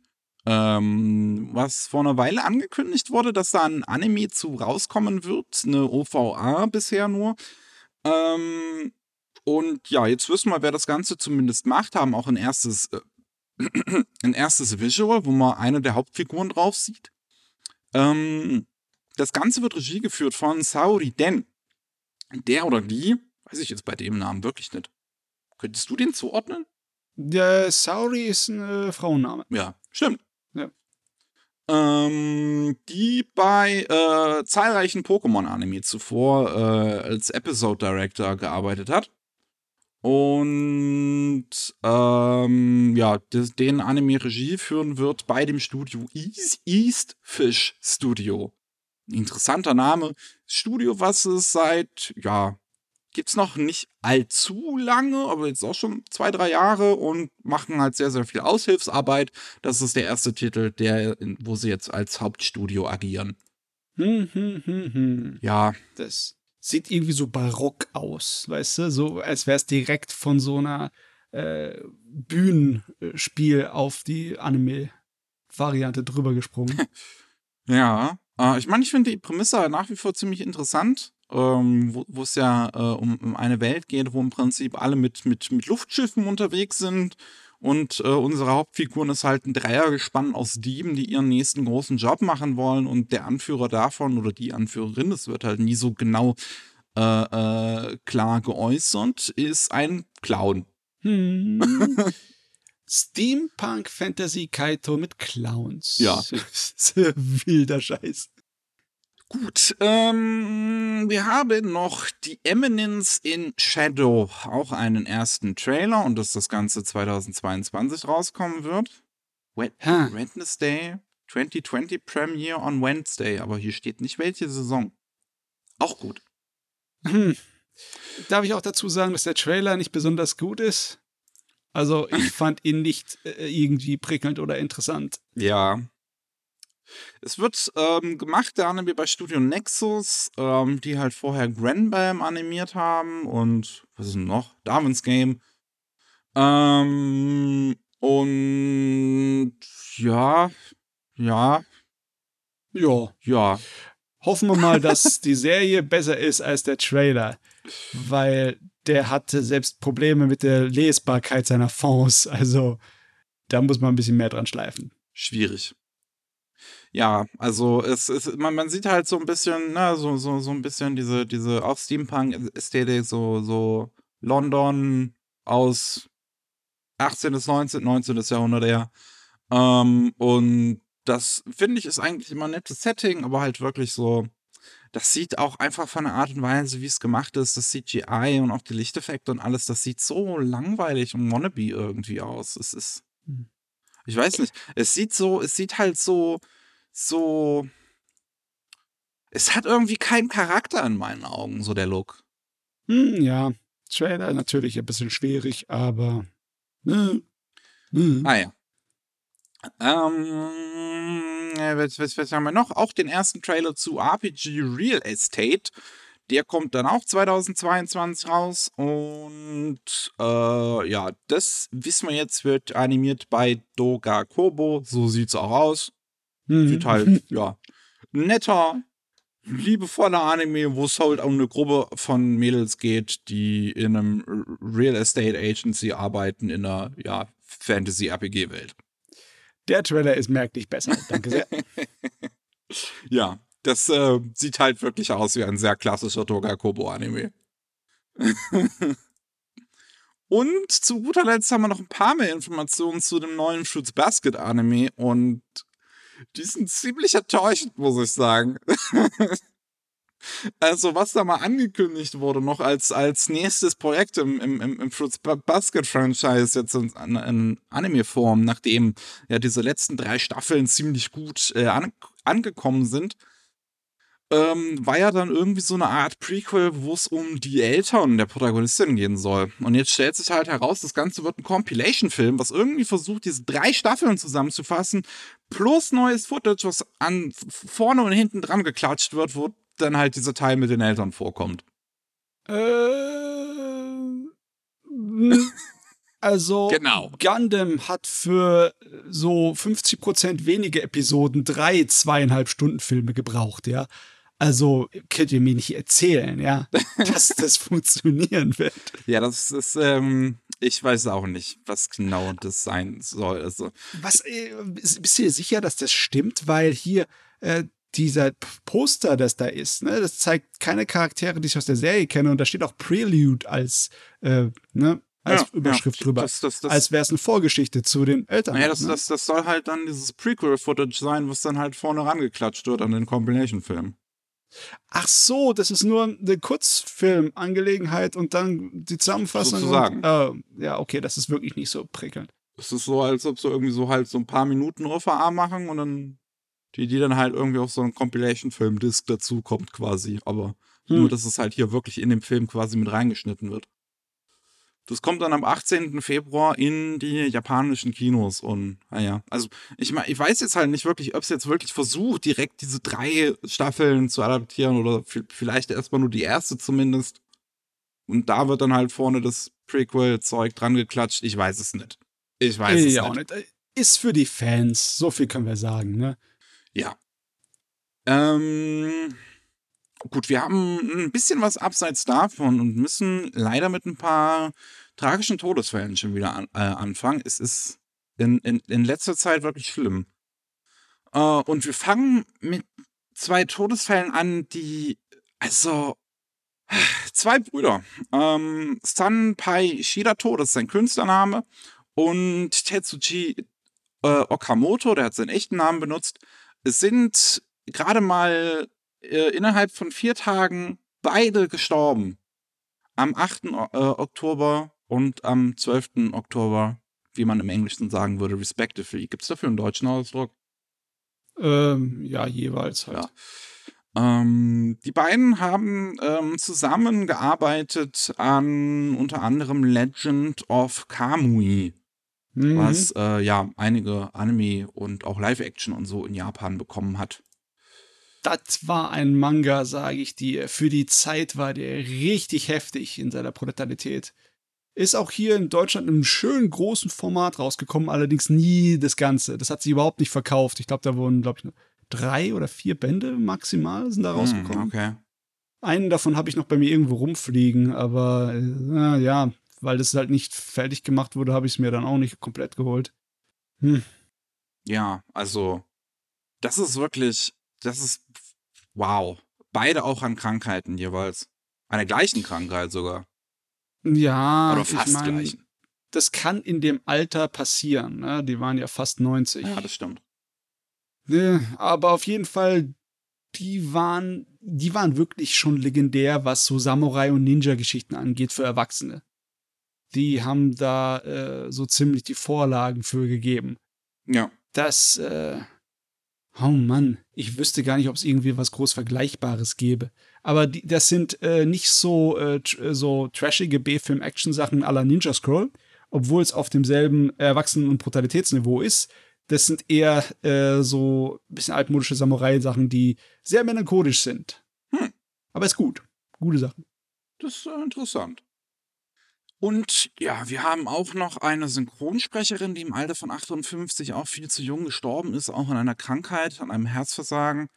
Ähm, was vor einer Weile angekündigt wurde, dass da ein Anime zu rauskommen wird. Eine OVA bisher nur. Ähm, und ja, jetzt wissen wir, wer das Ganze zumindest macht. Haben auch ein erstes, äh, ein erstes Visual, wo man eine der Hauptfiguren drauf sieht. Ähm, das Ganze wird Regie geführt von Saori Den. Der oder die, Weiß ich jetzt bei dem Namen wirklich nicht. Könntest du den zuordnen? Der Sauri ist ein äh, Frauenname. Ja, stimmt. Ja. Ähm, die bei äh, zahlreichen Pokémon-Anime zuvor äh, als Episode Director gearbeitet hat. Und ähm, ja, des, den Anime-Regie führen wird bei dem Studio East, East Fish Studio. Interessanter Name. Studio, was es seit, ja, gibt's noch nicht allzu lange, aber jetzt auch schon zwei, drei Jahre und machen halt sehr, sehr viel Aushilfsarbeit. Das ist der erste Titel, der, wo sie jetzt als Hauptstudio agieren. Hm, hm, hm, hm. Ja, Das sieht irgendwie so barock aus, weißt du? So, als wäre es direkt von so einer äh, Bühnenspiel auf die Anime-Variante drüber gesprungen. Ja, äh, ich meine, ich finde die Prämisse nach wie vor ziemlich interessant, ähm, wo wo es ja äh, um, um eine Welt geht, wo im Prinzip alle mit, mit, mit Luftschiffen unterwegs sind und äh, unsere Hauptfiguren ist halt ein Dreiergespann aus Dieben, die ihren nächsten großen Job machen wollen und der Anführer davon oder die Anführerin, das wird halt nie so genau äh, äh, klar geäußert, ist ein Clown. Hm. Steampunk Fantasy Kaito mit Clowns. Ja. Wilder Scheiß. Gut, ähm, wir haben noch die Eminence in Shadow, auch einen ersten Trailer und dass das Ganze 2022 rauskommen wird. Wednesday 2020 Premiere on Wednesday, aber hier steht nicht welche Saison. Auch gut. Hm. Darf ich auch dazu sagen, dass der Trailer nicht besonders gut ist? Also, ich fand ihn nicht äh, irgendwie prickelnd oder interessant. Ja. Es wird ähm, gemacht, der Anime bei Studio Nexus, ähm, die halt vorher Granbam animiert haben und was ist denn noch? Darwin's Game. Ähm, und ja, ja, Ja. ja. Hoffen wir mal, dass die Serie besser ist als der Trailer. Weil der hatte selbst Probleme mit der Lesbarkeit seiner Fonds. Also, da muss man ein bisschen mehr dran schleifen. Schwierig. Ja, also es ist, man, man sieht halt so ein bisschen, ne, so, so, so ein bisschen diese, diese auch Steampunk-Ästhetik, so, so London aus 18. bis 19. 19. Jahrhundert eher. Ähm, und das finde ich ist eigentlich immer ein nettes Setting, aber halt wirklich so, das sieht auch einfach von der Art und Weise, wie es gemacht ist, das CGI und auch die Lichteffekte und alles, das sieht so langweilig und wannabe irgendwie aus. Es ist, Hm. ich weiß nicht, es sieht so, es sieht halt so, so, es hat irgendwie keinen Charakter in meinen Augen, so der Look. Hm, ja, Trailer natürlich ein bisschen schwierig, aber. Ne, ne. Ah ja. Ähm, was, was, was haben wir noch? Auch den ersten Trailer zu RPG Real Estate. Der kommt dann auch 2022 raus. Und äh, ja, das wissen wir jetzt, wird animiert bei Doga Kobo. So sieht's auch aus. Hm. Wird halt, ja, netter, liebevoller Anime, wo es halt um eine Gruppe von Mädels geht, die in einem Real Estate Agency arbeiten in einer, ja, Fantasy-RPG-Welt. Der Trailer ist merklich besser. Danke sehr. Ja, das äh, sieht halt wirklich aus wie ein sehr klassischer Togakobo-Anime. und zu guter Letzt haben wir noch ein paar mehr Informationen zu dem neuen Fruits Basket Anime und die sind ziemlich enttäuschend, muss ich sagen. Also, was da mal angekündigt wurde, noch als, als nächstes Projekt im, im, im im Fruits Ba- Basket Franchise, jetzt in, in Anime-Form, nachdem ja diese letzten drei Staffeln ziemlich gut äh, an, angekommen sind, ähm, war ja dann irgendwie so eine Art Prequel, wo es um die Eltern der Protagonistin gehen soll. Und jetzt stellt sich halt heraus, das Ganze wird ein Compilation-Film, was irgendwie versucht, diese drei Staffeln zusammenzufassen, plus neues Footage, was an vorne und hinten dran geklatscht wird, wo dann halt dieser Teil mit den Eltern vorkommt. Äh, also, Genau. Gundam hat für so 50% weniger Episoden drei zweieinhalb Stunden Filme gebraucht, ja. Also könnt ihr mir nicht erzählen, ja, dass das funktionieren wird. Ja, das ist, ähm, ich weiß auch nicht, was genau das sein soll. Also, Was, äh, bist du dir sicher, dass das stimmt? Weil hier, äh, dieser Poster, das da ist, ne, das zeigt keine Charaktere, die ich aus der Serie kenne. Und da steht auch Prelude als, äh, ne, als Ja, Überschrift ja. drüber. Das- das- das- als wäre es eine Vorgeschichte zu den Eltern. Naja, das, ne? das, das soll halt dann dieses Prequel-Footage sein, was dann halt vorne rangeklatscht wird an den Compilation-Film. Ach so, das ist nur eine Kurzfilm-Angelegenheit und dann die Zusammenfassung. Sozusagen. Und, äh, ja, okay, das ist wirklich nicht so prickelnd. Es ist so, als ob sie irgendwie so halt so ein paar Minuten OVA machen und dann die, die dann halt irgendwie auf so einen Compilation-Film-Disc dazu kommt quasi. Aber Hm. nur, dass es halt hier wirklich in dem Film quasi mit reingeschnitten wird. Das kommt dann am 18. Februar in die japanischen Kinos und naja, also ich meine, ich weiß jetzt halt nicht wirklich, ob es jetzt wirklich versucht, direkt diese drei Staffeln zu adaptieren oder vielleicht erstmal nur die erste zumindest. Und da wird dann halt vorne das Prequel-Zeug dran geklatscht. Ich weiß es nicht. Ich weiß es ja, auch nicht. nicht. Ist für die Fans, so viel können wir sagen, ne? Ja. Ähm, gut, wir haben ein bisschen was abseits davon und müssen leider mit ein paar tragischen Todesfällen schon wieder an, äh, anfangen. Es ist in, in, in letzter Zeit wirklich schlimm. Äh, und wir fangen mit zwei Todesfällen an, die, also, zwei Brüder. Ähm, Sanpai Shirato, das ist sein Künstlername, und Tetsuji äh, Okamoto, der hat seinen echten Namen benutzt, sind gerade mal äh, innerhalb von vier Tagen beide gestorben. Am 8. O- äh, Oktober und am 12. Oktober, wie man im Englischen sagen würde, respectively. Gibt es dafür einen deutschen Ausdruck? Ähm, ja, jeweils halt. Ja. Ähm, die beiden haben ähm, zusammengearbeitet an unter anderem Legend of Kamui, Mhm. was äh, ja einige Anime und auch Live-Action und so in Japan bekommen hat. Das war ein Manga, sage ich dir. Für die Zeit war der richtig heftig in seiner Brutalität. Ist auch hier in Deutschland in einem schönen großen Format rausgekommen, allerdings nie das Ganze. Das hat sich überhaupt nicht verkauft. Ich glaube, da wurden, glaube ich, drei oder vier Bände maximal sind da rausgekommen. Hm, okay. Einen davon habe ich noch bei mir irgendwo rumfliegen, aber äh, ja, weil das halt nicht fertig gemacht wurde, habe ich es mir dann auch nicht komplett geholt. Hm. Ja, also das ist wirklich, das ist wow. Beide auch an Krankheiten jeweils. An der gleichen Krankheit sogar. Ja, Oder ich fast mein, gleichen. das kann in dem Alter passieren. Ne? Die waren ja fast 90. Ja, das stimmt. Ne, aber auf jeden Fall, die waren, die waren wirklich schon legendär, was so Samurai- und Ninja-Geschichten angeht für Erwachsene. Die haben da äh, so ziemlich die Vorlagen für gegeben. Ja. Das, äh, oh Mann, ich wüsste gar nicht, ob es irgendwie was groß Vergleichbares gäbe. Aber die, das sind äh, nicht so, äh, tr so trashige B-Film-Action-Sachen la Ninja Scroll, obwohl es auf demselben Erwachsenen- und Brutalitätsniveau ist. Das sind eher äh, so ein bisschen altmodische Samurai-Sachen, die sehr melancholisch sind. Hm. Aber ist gut. Gute Sachen. Das ist äh, interessant. Und ja, wir haben auch noch eine Synchronsprecherin, die im Alter von 58 auch viel zu jung gestorben ist, auch an einer Krankheit, an einem Herzversagen.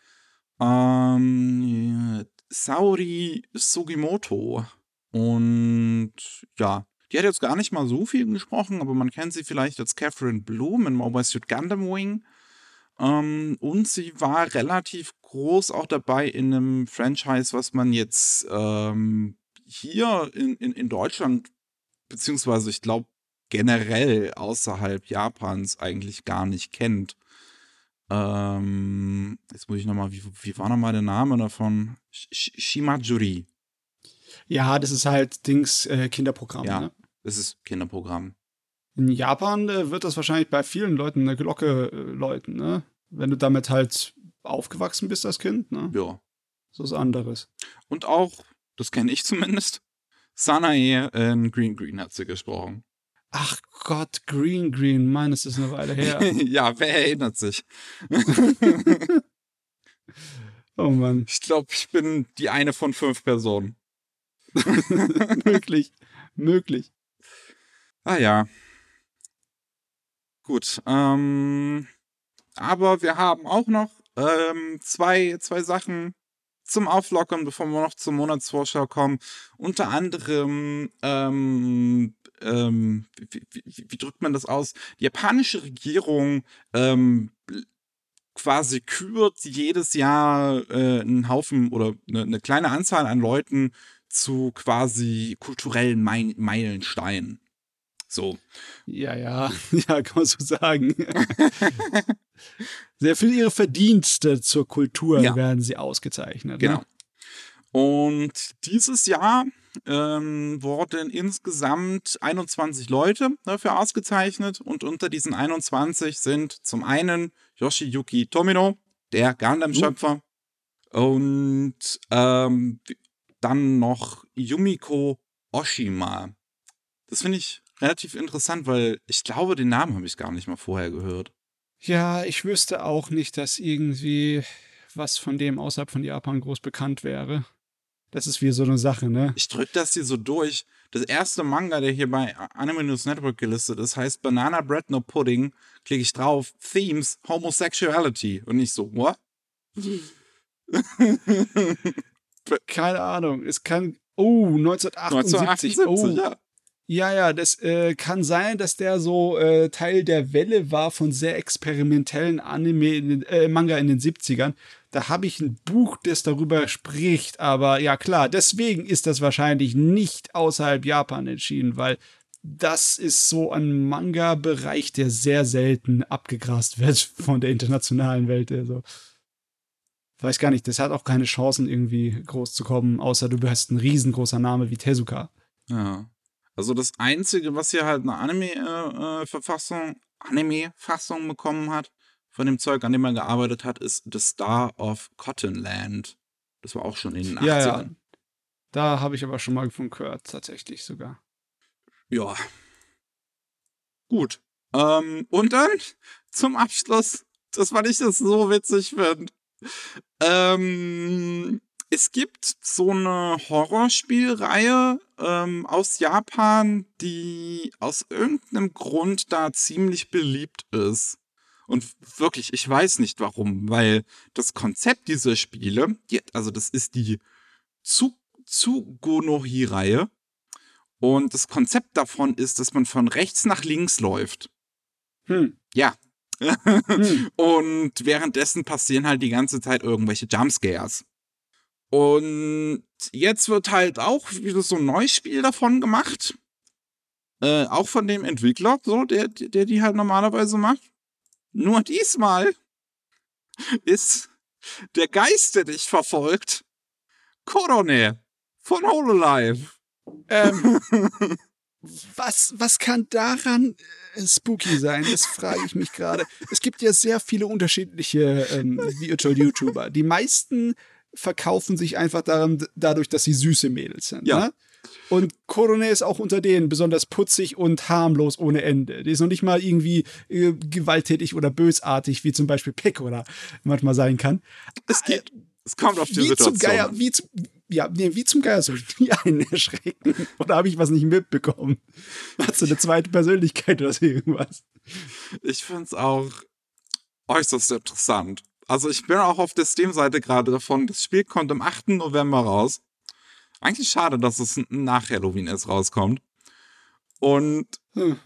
Ähm, Saori Sugimoto. Und ja, die hat jetzt gar nicht mal so viel gesprochen, aber man kennt sie vielleicht als Catherine Bloom in Mobile Suit Gundam Wing. Ähm, und sie war relativ groß auch dabei in einem Franchise, was man jetzt ähm, hier in, in, in Deutschland, beziehungsweise ich glaube generell außerhalb Japans eigentlich gar nicht kennt. Ähm, jetzt muss ich nochmal, wie, wie war nochmal der Name davon? Sh Shimajuri. Ja, das ist halt Dings äh, Kinderprogramm. Ja. Ne? Das ist Kinderprogramm. In Japan äh, wird das wahrscheinlich bei vielen Leuten eine Glocke äh, läuten, ne? Wenn du damit halt aufgewachsen bist als Kind, ne? Ja. So was anderes. Und auch, das kenne ich zumindest, Sanae in Green Green hat sie gesprochen. Ach Gott, Green Green, Mann, ist das eine Weile her. ja, wer erinnert sich? oh Mann, Ich glaube, ich bin die eine von fünf Personen. möglich, möglich. Ah ja. Gut. Ähm, aber wir haben auch noch ähm, zwei, zwei Sachen zum Auflockern, bevor wir noch zur Monatsvorschau kommen. Unter anderem, ähm, ähm, wie, wie, wie, drückt man das aus? Die japanische Regierung ähm, quasi kürt jedes Jahr äh, einen Haufen oder eine, eine kleine Anzahl an Leuten zu quasi kulturellen Meil Meilensteinen. So. Ja, ja, ja, kann man so sagen. Sehr für ihre Verdienste zur Kultur ja. werden sie ausgezeichnet. Genau. Ne? Und dieses Jahr ähm, wurden insgesamt 21 Leute dafür ausgezeichnet und unter diesen 21 sind zum einen Yoshiyuki Tomino, der Gundam-Schöpfer, uh. und ähm, dann noch Yumiko Oshima. Das finde ich relativ interessant, weil ich glaube, den Namen habe ich gar nicht mal vorher gehört. Ja, ich wüsste auch nicht, dass irgendwie was von dem außerhalb von Japan groß bekannt wäre. Das ist wie so eine Sache, ne? Ich drück das hier so durch. Das erste Manga, der hier bei Anime News Network gelistet ist, heißt Banana Bread No Pudding. Klicke ich drauf, Themes, Homosexuality. Und nicht so, what? Keine Ahnung. Es kann. Oh, 1978. 1978 oh. ja. Ja, ja, das äh, kann sein, dass der so äh, Teil der Welle war von sehr experimentellen Anime, in den, äh, Manga in den 70ern. Da habe ich ein Buch, das darüber spricht, aber ja klar, deswegen ist das wahrscheinlich nicht außerhalb Japan entschieden, weil das ist so ein Manga-Bereich, der sehr selten abgegrast wird von der internationalen Welt. Also weiß gar nicht, das hat auch keine Chancen irgendwie groß zu kommen, außer du hast ein riesengroßer Name wie Tezuka. Ja. Also das Einzige, was hier halt eine Anime-Verfassung, äh, Anime-Fassung bekommen hat, von dem Zeug, an dem er gearbeitet hat, ist The Star of Cottonland. Das war auch schon in den 80ern. Ja, ja. Da habe ich aber schon mal von gehört, tatsächlich sogar. Ja. Gut. Ähm, und dann zum Abschluss, das, weil ich das so witzig finde. Ähm, es gibt so eine Horrorspielreihe ähm, aus Japan, die aus irgendeinem Grund da ziemlich beliebt ist. Und wirklich, ich weiß nicht warum, weil das Konzept dieser Spiele, die, also das ist die Tsugonohi-Reihe. Und das Konzept davon ist, dass man von rechts nach links läuft. Hm. Ja. hm. Und währenddessen passieren halt die ganze Zeit irgendwelche Jumpscares. Und jetzt wird halt auch wieder so ein neues Spiel davon gemacht. Äh, auch von dem Entwickler, so, der, der die halt normalerweise macht. Nur diesmal ist der Geist, der dich verfolgt, Korone von Hololive. Ähm, was, was kann daran äh, spooky sein? Das frage ich mich gerade. Es gibt ja sehr viele unterschiedliche ähm, Virtual YouTuber. Die meisten verkaufen sich einfach daran, dadurch, dass sie süße Mädels sind. Ja. Ne? Und Korone ist auch unter denen besonders putzig und harmlos ohne Ende. Die ist noch nicht mal irgendwie äh, gewalttätig oder bösartig, wie zum Beispiel Pekora manchmal sein kann. Es, geht, es kommt auf die wie Situation. Zum Geier, wie, zum, ja, nee, wie zum Geier soll ich nie einen erschrecken? Oder habe ich was nicht mitbekommen? Hast du eine zweite Persönlichkeit oder so irgendwas? Ich finde es auch äußerst interessant. Also ich bin auch auf der Steam-Seite gerade davon. Das Spiel kommt am 8. November raus. Eigentlich schade, dass es nach Halloween erst rauskommt. Und hm.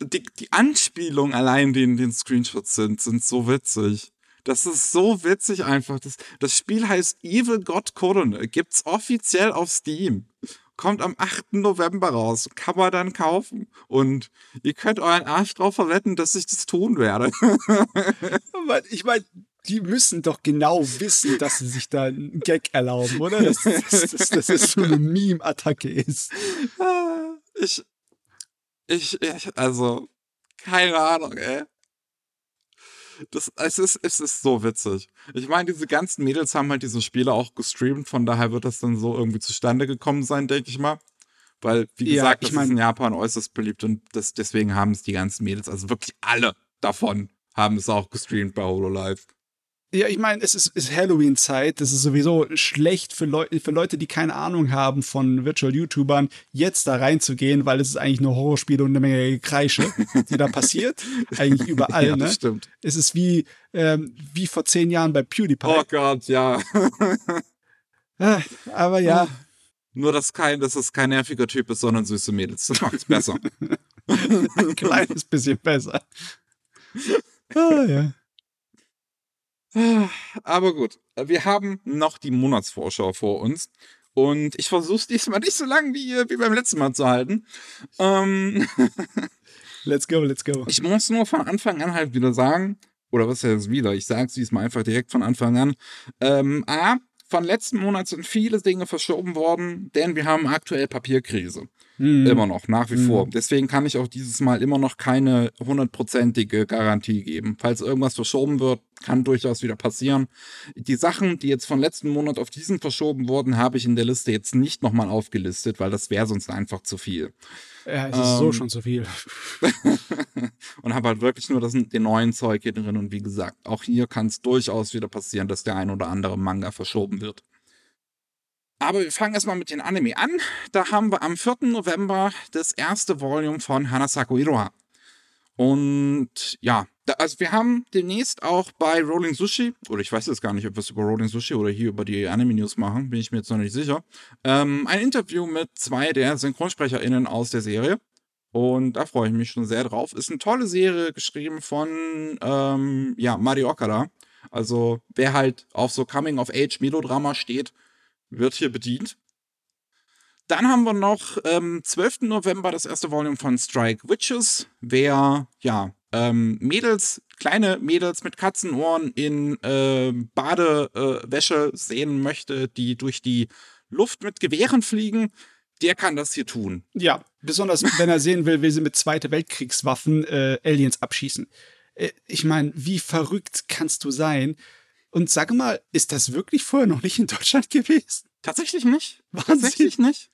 die, die Anspielungen allein, die in den Screenshots sind, sind so witzig. Das ist so witzig einfach. Das, das Spiel heißt Evil God Corona. Gibt's offiziell auf Steam. Kommt am 8. November raus. Kann man dann kaufen. Und ihr könnt euren Arsch drauf verwetten, dass ich das tun werde. ich meine, die müssen doch genau wissen, dass sie sich da einen Gag erlauben, oder? Dass, dass, dass, dass das so eine Meme-Attacke ist. Ich, ich, ich, also, keine Ahnung, ey. Das, es, ist, es ist so witzig. Ich meine, diese ganzen Mädels haben halt diese Spiele auch gestreamt, von daher wird das dann so irgendwie zustande gekommen sein, denke ich mal. Weil, wie ja, gesagt, das mein, ist in Japan äußerst beliebt und das, deswegen haben es die ganzen Mädels, also wirklich alle davon, haben es auch gestreamt bei HoloLive. Ja, ich meine, es ist, ist Halloween-Zeit. Das ist sowieso schlecht für, Leu für Leute, die keine Ahnung haben von Virtual-YouTubern, jetzt da reinzugehen, weil es ist eigentlich nur Horrorspiele und eine Menge Kreische, die da passiert. eigentlich überall, ja, das ne? stimmt. Es ist wie, ähm, wie vor zehn Jahren bei PewDiePie. Oh Gott, ja. Ah, aber ja. Nur, dass, kein, dass es kein nerviger Typ ist, sondern süße Mädels. Das macht's besser. Ein kleines bisschen besser. Ah, ja. Aber gut, wir haben noch die Monatsvorschau vor uns. Und ich versuche es diesmal nicht so lang wie, wie beim letzten Mal zu halten. Ähm let's go, let's go. Ich muss nur von Anfang an halt wieder sagen, oder was heißt wieder? Ich sage es diesmal einfach direkt von Anfang an. Ähm, A, von letzten Monat sind viele Dinge verschoben worden, denn wir haben aktuell Papierkrise. Mhm. Immer noch, nach wie mhm. vor. Deswegen kann ich auch dieses Mal immer noch keine hundertprozentige Garantie geben. Falls irgendwas verschoben wird, kann durchaus wieder passieren. Die Sachen, die jetzt von letzten Monat auf diesen verschoben wurden, habe ich in der Liste jetzt nicht nochmal aufgelistet, weil das wäre sonst einfach zu viel. Ja, es ist ähm, so schon zu viel. und habe halt wirklich nur das, den neuen Zeug hier drin. Und wie gesagt, auch hier kann es durchaus wieder passieren, dass der ein oder andere Manga verschoben wird. Aber wir fangen erstmal mit den Anime an. Da haben wir am 4. November das erste Volume von Hanasako Iroha. Und ja, da, also wir haben demnächst auch bei Rolling Sushi, oder ich weiß jetzt gar nicht, ob wir es über Rolling Sushi oder hier über die Anime News machen, bin ich mir jetzt noch nicht sicher, ähm, ein Interview mit zwei der SynchronsprecherInnen aus der Serie. Und da freue ich mich schon sehr drauf. Ist eine tolle Serie, geschrieben von ähm, ja, Mario Okada. Also wer halt auf so Coming-of-Age-Melodrama steht, wird hier bedient. Dann haben wir noch ähm, 12. November das erste Volume von Strike Witches. Wer, ja, ähm, Mädels, kleine Mädels mit Katzenohren in äh, Badewäsche äh, sehen möchte, die durch die Luft mit Gewehren fliegen, der kann das hier tun. Ja, besonders wenn er sehen will, wie sie mit Zweite Weltkriegswaffen äh, Aliens abschießen. Äh, ich meine, wie verrückt kannst du sein? Und sag mal, ist das wirklich vorher noch nicht in Deutschland gewesen? Tatsächlich nicht. Wahnsinn. Tatsächlich nicht.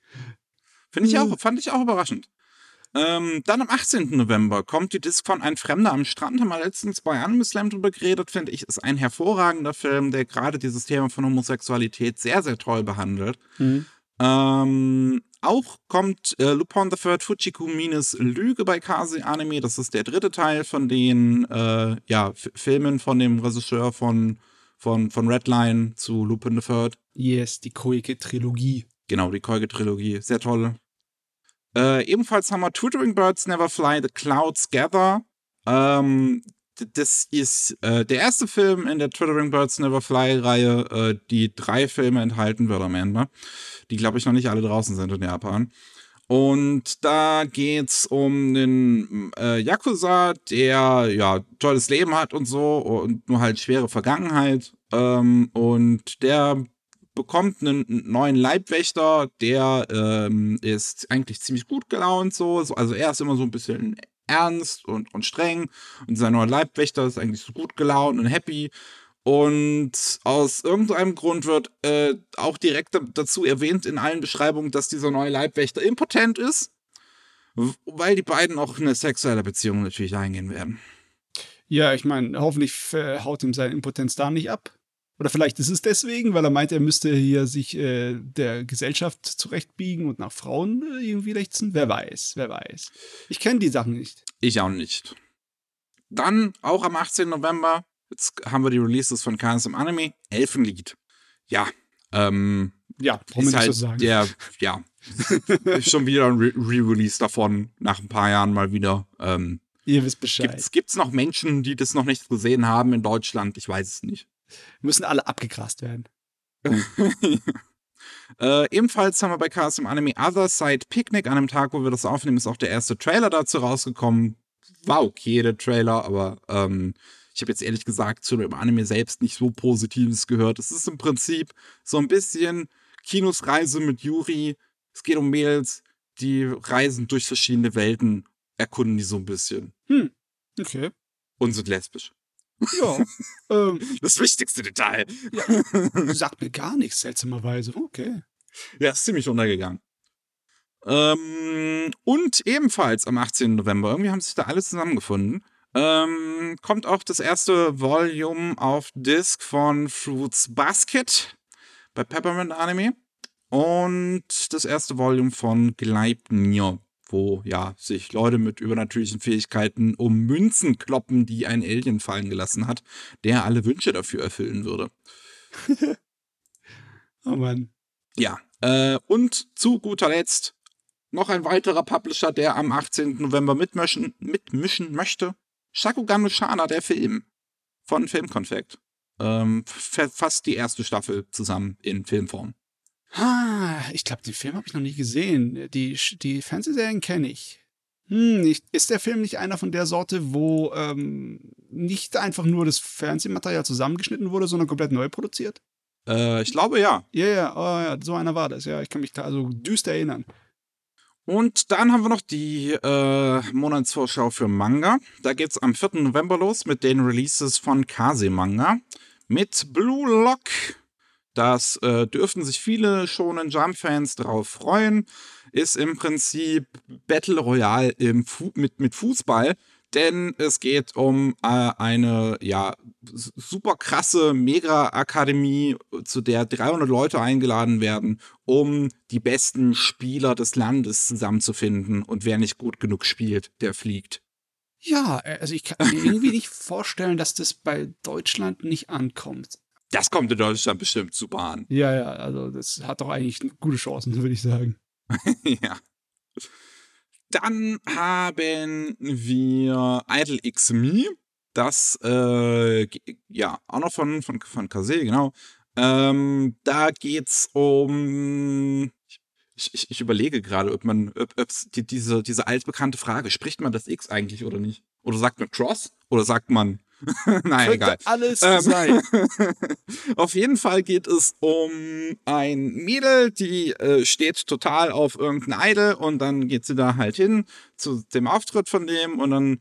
Finde ich auch, fand ich auch überraschend. Ähm, dann am 18. November kommt die Disc von Ein Fremder am Strand. Haben wir letztens bei Anime Slam drüber geredet, finde ich. Ist ein hervorragender Film, der gerade dieses Thema von Homosexualität sehr, sehr toll behandelt. Mhm. Ähm, auch kommt äh, Lupin the Third Fujiku Minis Lüge bei Kasi Anime. Das ist der dritte Teil von den äh, ja, Filmen von dem Regisseur von, von, von Redline zu Lupin the Third. Yes, die Koike-Trilogie. Genau, die Koike-Trilogie. Sehr toll. Äh, ebenfalls haben wir Tutoring Birds Never Fly, The Clouds Gather. Ähm, das ist äh, der erste Film in der Tutoring Birds Never Fly-Reihe, äh, die drei Filme enthalten wird am Ende. Die, glaube ich, noch nicht alle draußen sind in Japan. Und da geht's um den äh, Yakuza, der ja tolles Leben hat und so und nur halt schwere Vergangenheit. Ähm, und der bekommt einen neuen Leibwächter, der ähm, ist eigentlich ziemlich gut gelaunt so. Also er ist immer so ein bisschen ernst und, und streng und sein neuer Leibwächter ist eigentlich so gut gelaunt und happy. Und aus irgendeinem Grund wird äh, auch direkt dazu erwähnt in allen Beschreibungen, dass dieser neue Leibwächter impotent ist, weil die beiden auch eine sexuelle Beziehung natürlich eingehen werden. Ja, ich meine, hoffentlich haut ihm seine Impotenz da nicht ab. Oder vielleicht ist es deswegen, weil er meint, er müsste hier sich äh, der Gesellschaft zurechtbiegen und nach Frauen äh, irgendwie lechzen. Wer weiß, wer weiß. Ich kenne die Sachen nicht. Ich auch nicht. Dann, auch am 18. November, jetzt haben wir die Releases von Kans im Anime, Elfenlied. Ja, ähm, ja, ist halt so sagen? Der, ja, schon wieder ein Re-Release davon, nach ein paar Jahren mal wieder. Ähm, Ihr wisst Bescheid. Gibt's, gibt's noch Menschen, die das noch nicht gesehen haben in Deutschland? Ich weiß es nicht. Müssen alle abgegrast werden. äh, ebenfalls haben wir bei Cast im Anime Other Side Picnic. An einem Tag, wo wir das aufnehmen, ist auch der erste Trailer dazu rausgekommen. War okay, der Trailer, aber ähm, ich habe jetzt ehrlich gesagt zu dem Anime selbst nicht so Positives gehört. Es ist im Prinzip so ein bisschen Kinos Reise mit Yuri. Es geht um Mädels, die reisen durch verschiedene Welten, erkunden die so ein bisschen. Hm, okay. Und sind lesbisch. Ja. ähm, das wichtigste Detail. Ja, sagt mir gar nichts, seltsamerweise. Okay. Ja, ist ziemlich untergegangen. Ähm, und ebenfalls am 18. November, irgendwie haben sich da alle zusammengefunden, ähm, kommt auch das erste Volume auf Disc von Fruits Basket bei Peppermint Anime. Und das erste Volume von Gleipnir wo ja sich Leute mit übernatürlichen Fähigkeiten um Münzen kloppen, die ein Alien fallen gelassen hat, der alle Wünsche dafür erfüllen würde. oh Mann. Ja, äh, und zu guter Letzt noch ein weiterer Publisher, der am 18. November mitmischen, mitmischen möchte. Shakugan no Shana, der Film von Filmkonfekt. ähm, fast die erste Staffel zusammen in Filmform. Ah, ich glaube, den Film habe ich noch nie gesehen. Die, die Fernsehserien kenne ich. Hm, ich, ist der Film nicht einer von der Sorte, wo ähm, nicht einfach nur das Fernsehmaterial zusammengeschnitten wurde, sondern komplett neu produziert? Äh, ich glaube ja. Ja, ja, oh, ja, so einer war das. Ja, ich kann mich da also düster erinnern. Und dann haben wir noch die äh, Monatsvorschau für Manga. Da geht's am 4. November los mit den Releases von Kase Manga. Mit Blue Lock. Das äh, dürften sich viele Shonen Jump-Fans darauf freuen. Ist im Prinzip Battle Royale im Fu mit, mit Fußball denn es geht um äh, eine ja super krasse Mega-Akademie, zu der 300 Leute eingeladen werden, um die besten Spieler des Landes zusammenzufinden. Und wer nicht gut genug spielt, der fliegt. Ja, äh, also ich kann mir irgendwie nicht vorstellen, dass das bei Deutschland nicht ankommt. Das kommt in Deutschland bestimmt super an. Ja, ja, also das hat doch eigentlich gute Chancen, würde ich sagen. ja. Dann haben wir Idle X Me. Das, äh, ja, auch noch von, von, von Kase, genau. Ähm, da geht's um. Ich, ich, ich überlege gerade, ob man, ob, die, diese, diese altbekannte Frage, spricht man das X eigentlich oder nicht? Oder sagt man Cross? Oder sagt man Nein, egal. alles ähm, sein. auf jeden Fall geht es um ein Mädel, die äh, steht total auf irgendein Idol und dann geht sie da halt hin zu dem Auftritt von dem und dann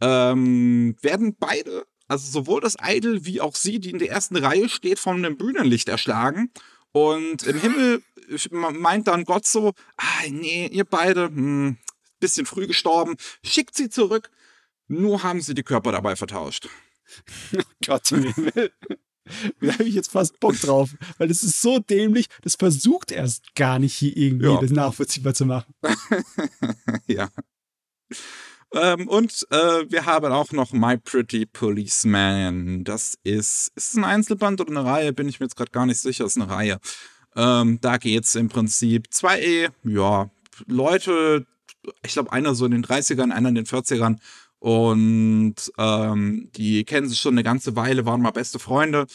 ähm, werden beide, also sowohl das Idol wie auch sie, die in der ersten Reihe steht, von einem Bühnenlicht erschlagen. Und im Himmel meint dann Gott so, ah, nee, ihr beide, hm, bisschen früh gestorben, schickt sie zurück nur haben sie die Körper dabei vertauscht. Oh Gott, da habe ich jetzt fast Bock drauf, weil das ist so dämlich, das versucht erst gar nicht hier irgendwie ja. das nachvollziehbar zu machen. ja. Ähm, und äh, wir haben auch noch My Pretty Policeman. Das ist, ist es ein Einzelband oder eine Reihe? Bin ich mir jetzt gerade gar nicht sicher. Ist eine Reihe. Ähm, da geht es im Prinzip zwei, ja, Leute, ich glaube, einer so in den 30ern, einer in den 40ern, und ähm, die kennen sich schon eine ganze Weile, waren mal beste Freunde,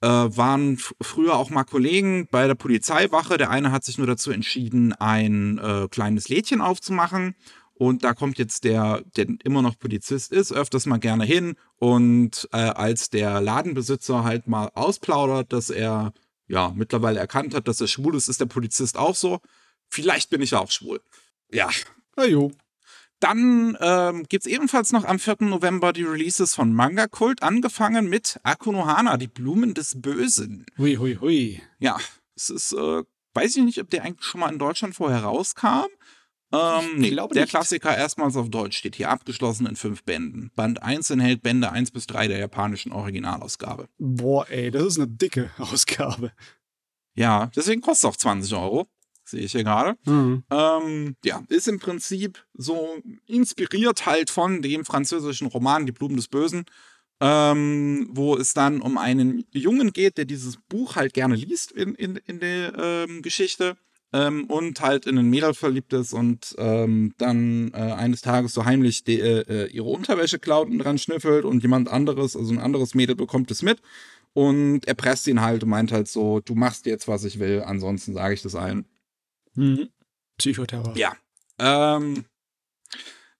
äh, waren früher auch mal Kollegen bei der Polizeiwache. Der eine hat sich nur dazu entschieden, ein äh, kleines Lädchen aufzumachen. Und da kommt jetzt der, der immer noch Polizist ist, öfters mal gerne hin. Und äh, als der Ladenbesitzer halt mal ausplaudert, dass er ja mittlerweile erkannt hat, dass er schwul ist, ist der Polizist auch so. Vielleicht bin ich auch schwul. Ja. Na jo. Dann ähm, gibt es ebenfalls noch am 4. November die Releases von Manga Kult, angefangen mit Akunohana, die Blumen des Bösen. Hui, hui, hui. Ja, es ist, äh, weiß ich nicht, ob der eigentlich schon mal in Deutschland vorher rauskam. Ähm, nee, der nicht. Klassiker erstmals auf Deutsch steht hier abgeschlossen in fünf Bänden. Band 1 enthält Bände 1 bis 3 der japanischen Originalausgabe. Boah, ey, das ist eine dicke Ausgabe. Ja, deswegen kostet es auch 20 Euro sehe ich hier gerade. Mhm. Ähm, ja, ist im Prinzip so inspiriert halt von dem französischen Roman Die Blumen des Bösen, ähm, wo es dann um einen Jungen geht, der dieses Buch halt gerne liest in, in, in der ähm, Geschichte. Ähm, und halt in ein Mädel verliebt ist und ähm, dann äh, eines Tages so heimlich die, äh, ihre Unterwäsche klaut und dran schnüffelt und jemand anderes, also ein anderes Mädel bekommt es mit und erpresst ihn halt und meint halt so, du machst jetzt, was ich will, ansonsten sage ich das allen. Mhm. Psychoterror. Ja. Ähm,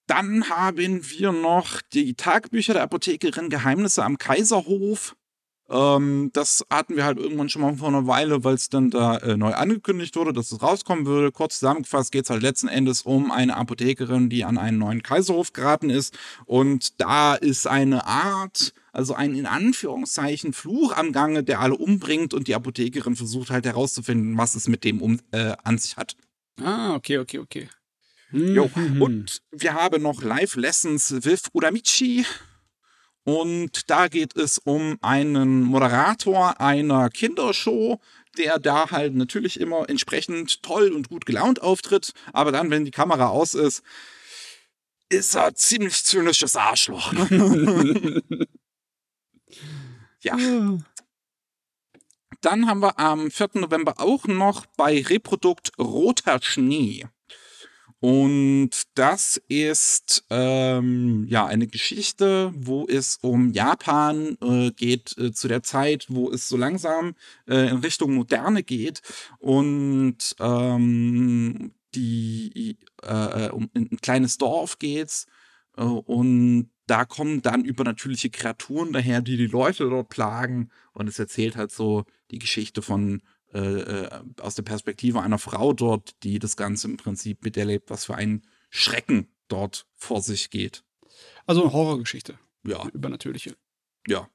dann haben wir noch die Tagebücher der Apothekerin Geheimnisse am Kaiserhof. Ähm, das hatten wir halt irgendwann schon mal vor einer Weile, weil es dann da äh, neu angekündigt wurde, dass es rauskommen würde. Kurz zusammengefasst geht es halt letzten Endes um eine Apothekerin, die an einen neuen Kaiserhof geraten ist. Und da ist eine Art, also ein in Anführungszeichen Fluch am Gange, der alle umbringt und die Apothekerin versucht halt herauszufinden, was es mit dem um, äh, an sich hat. Ah, okay, okay, okay. Jo. Mhm. Und wir haben noch Live Lessons with Uramichi. Und da geht es um einen Moderator einer Kindershow, der da halt natürlich immer entsprechend toll und gut gelaunt auftritt. Aber dann, wenn die Kamera aus ist, ist er ziemlich zynisches Arschloch. ja. Dann haben wir am 4. November auch noch bei Reprodukt Roter Schnee. Und das ist ähm, ja eine Geschichte, wo es um Japan äh, geht, äh, zu der Zeit, wo es so langsam äh, in Richtung Moderne geht. Und ähm, die äh, um ein kleines Dorf geht's. Äh, und da kommen dann übernatürliche Kreaturen daher, die die Leute dort plagen. Und es erzählt halt so die Geschichte von äh, äh, aus der Perspektive einer Frau dort, die das Ganze im Prinzip miterlebt, was für ein Schrecken dort vor sich geht. Also eine Horrorgeschichte. Ja. Eine übernatürliche. Ja.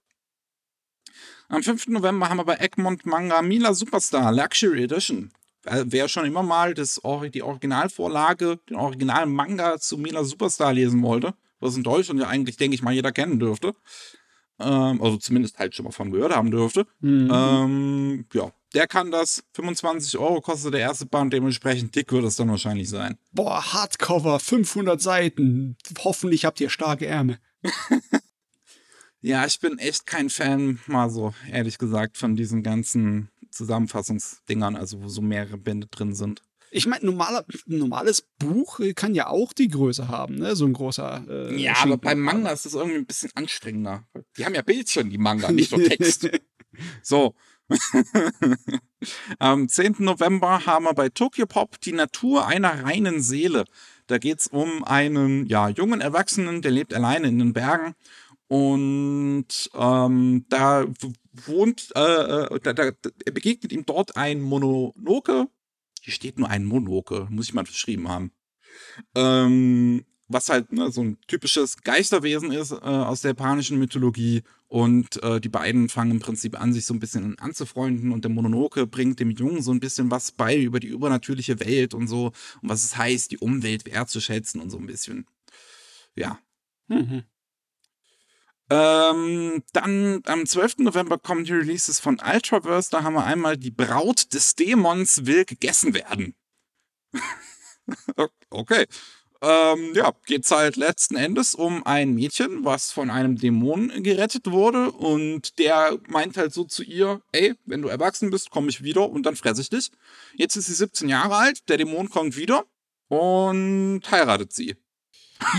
Am 5. November haben wir bei Egmont Manga Mila Superstar Luxury Edition. Wer schon immer mal das, die Originalvorlage, den originalen Manga zu Mila Superstar lesen wollte, was in Deutschland ja eigentlich, denke ich mal, jeder kennen dürfte, ähm, also zumindest halt schon mal von gehört haben dürfte, mhm. ähm, ja, der kann das. 25 Euro kostet der erste Band, dementsprechend dick wird es dann wahrscheinlich sein. Boah, Hardcover, 500 Seiten. Hoffentlich habt ihr starke Ärmel. ja, ich bin echt kein Fan, mal so ehrlich gesagt, von diesen ganzen Zusammenfassungsdingern, also wo so mehrere Bände drin sind. Ich meine, normaler, ein normales Buch kann ja auch die Größe haben, ne? So ein großer. Äh, ja, aber beim Manga ist das irgendwie ein bisschen anstrengender. Die haben ja Bildchen, die Manga, nicht nur Text. so. Am 10. November haben wir bei Tokyo Pop die Natur einer reinen Seele. Da geht es um einen ja, jungen Erwachsenen, der lebt alleine in den Bergen. Und ähm, da wohnt, äh, äh da, da, begegnet ihm dort ein Mononoke, hier steht nur ein Monoke, muss ich mal verschrieben haben. Ähm, was halt ne, so ein typisches Geisterwesen ist äh, aus der japanischen Mythologie. Und äh, die beiden fangen im Prinzip an, sich so ein bisschen anzufreunden. Und der Mononoke bringt dem Jungen so ein bisschen was bei über die übernatürliche Welt und so. Und was es heißt, die Umwelt wertzuschätzen und so ein bisschen. Ja. Mhm. Ähm, dann am 12. November kommen die Releases von Ultraverse. Da haben wir einmal die Braut des Dämons will gegessen werden. okay. Ähm, ja, geht's halt letzten Endes um ein Mädchen, was von einem Dämon gerettet wurde und der meint halt so zu ihr, ey, wenn du erwachsen bist, komme ich wieder und dann fresse ich dich. Jetzt ist sie 17 Jahre alt, der Dämon kommt wieder und heiratet sie.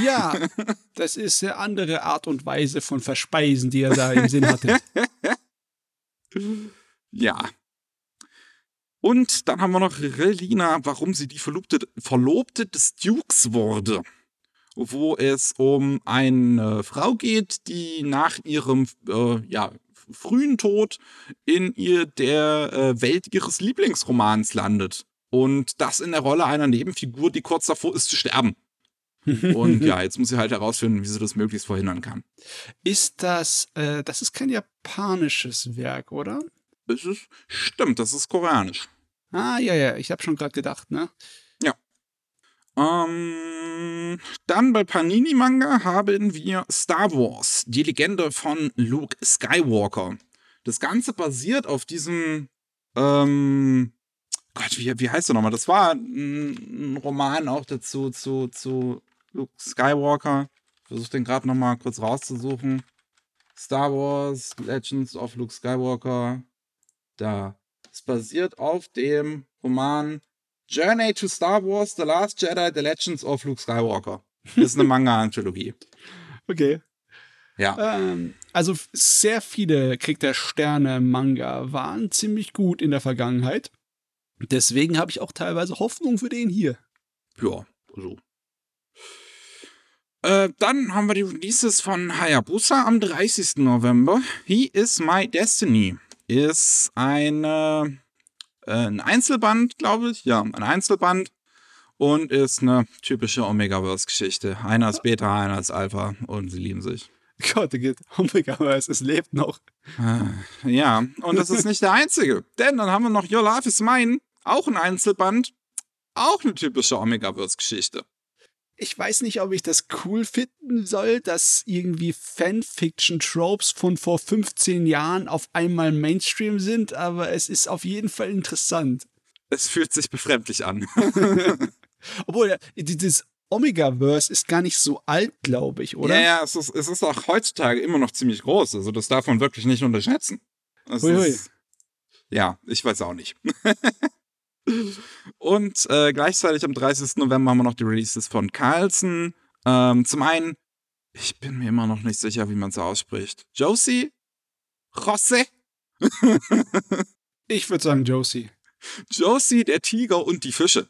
Ja, das ist eine andere Art und Weise von Verspeisen, die er da im Sinn hatte. ja. Und dann haben wir noch Relina, warum sie die Verlobte, Verlobte des Dukes wurde. Wo es um eine Frau geht, die nach ihrem äh, ja, frühen Tod in ihr der äh, Welt ihres Lieblingsromans landet. Und das in der Rolle einer Nebenfigur, die kurz davor ist zu sterben. Und ja, jetzt muss sie halt herausfinden, wie sie das möglichst verhindern kann. Ist das, äh, das ist kein japanisches Werk, oder? Es ist, stimmt, das ist koreanisch. Ah, ja, ja, ich habe schon gerade gedacht, ne? Ja. Ähm, dann bei Panini Manga haben wir Star Wars, die Legende von Luke Skywalker. Das Ganze basiert auf diesem, ähm, Gott, wie, wie heißt der nochmal? Das war ein, ein Roman auch dazu, zu, zu Luke Skywalker. Ich versuche den gerade noch mal kurz rauszusuchen. Star Wars, Legends of Luke Skywalker. Da. Es basiert auf dem Roman Journey to Star Wars, The Last Jedi, The Legends of Luke Skywalker. Das ist eine Manga-Anthologie. okay. Ja. Ähm, also sehr viele Krieg der Sterne Manga waren ziemlich gut in der Vergangenheit. Deswegen habe ich auch teilweise Hoffnung für den hier. Ja, also äh, dann haben wir die Releases von Hayabusa am 30. November. He is My Destiny ist eine, äh, ein Einzelband, glaube ich. Ja, ein Einzelband. Und ist eine typische Omegaverse-Geschichte. Einer ist Beta, einer ist Alpha und sie lieben sich. Gott, Omegaverse, es lebt noch. Äh, ja, und das ist nicht der einzige. Denn dann haben wir noch Your Love is Mine, auch ein Einzelband. Auch eine typische Omegaverse-Geschichte ich weiß nicht, ob ich das cool finden soll, dass irgendwie Fanfiction-Tropes von vor 15 Jahren auf einmal Mainstream sind, aber es ist auf jeden Fall interessant. Es fühlt sich befremdlich an. Obwohl, dieses Omega-Verse ist gar nicht so alt, glaube ich, oder? Ja, ja, es ist, es ist auch heutzutage immer noch ziemlich groß. Also das darf man wirklich nicht unterschätzen. Hui, hui. Ist, ja, ich weiß auch nicht. Und äh, gleichzeitig am 30. November haben wir noch die Releases von Carlson. Ähm, zum einen, ich bin mir immer noch nicht sicher, wie man es ausspricht. Josie? Jose? ich würde sagen Josie. Josie, der Tiger und die Fische.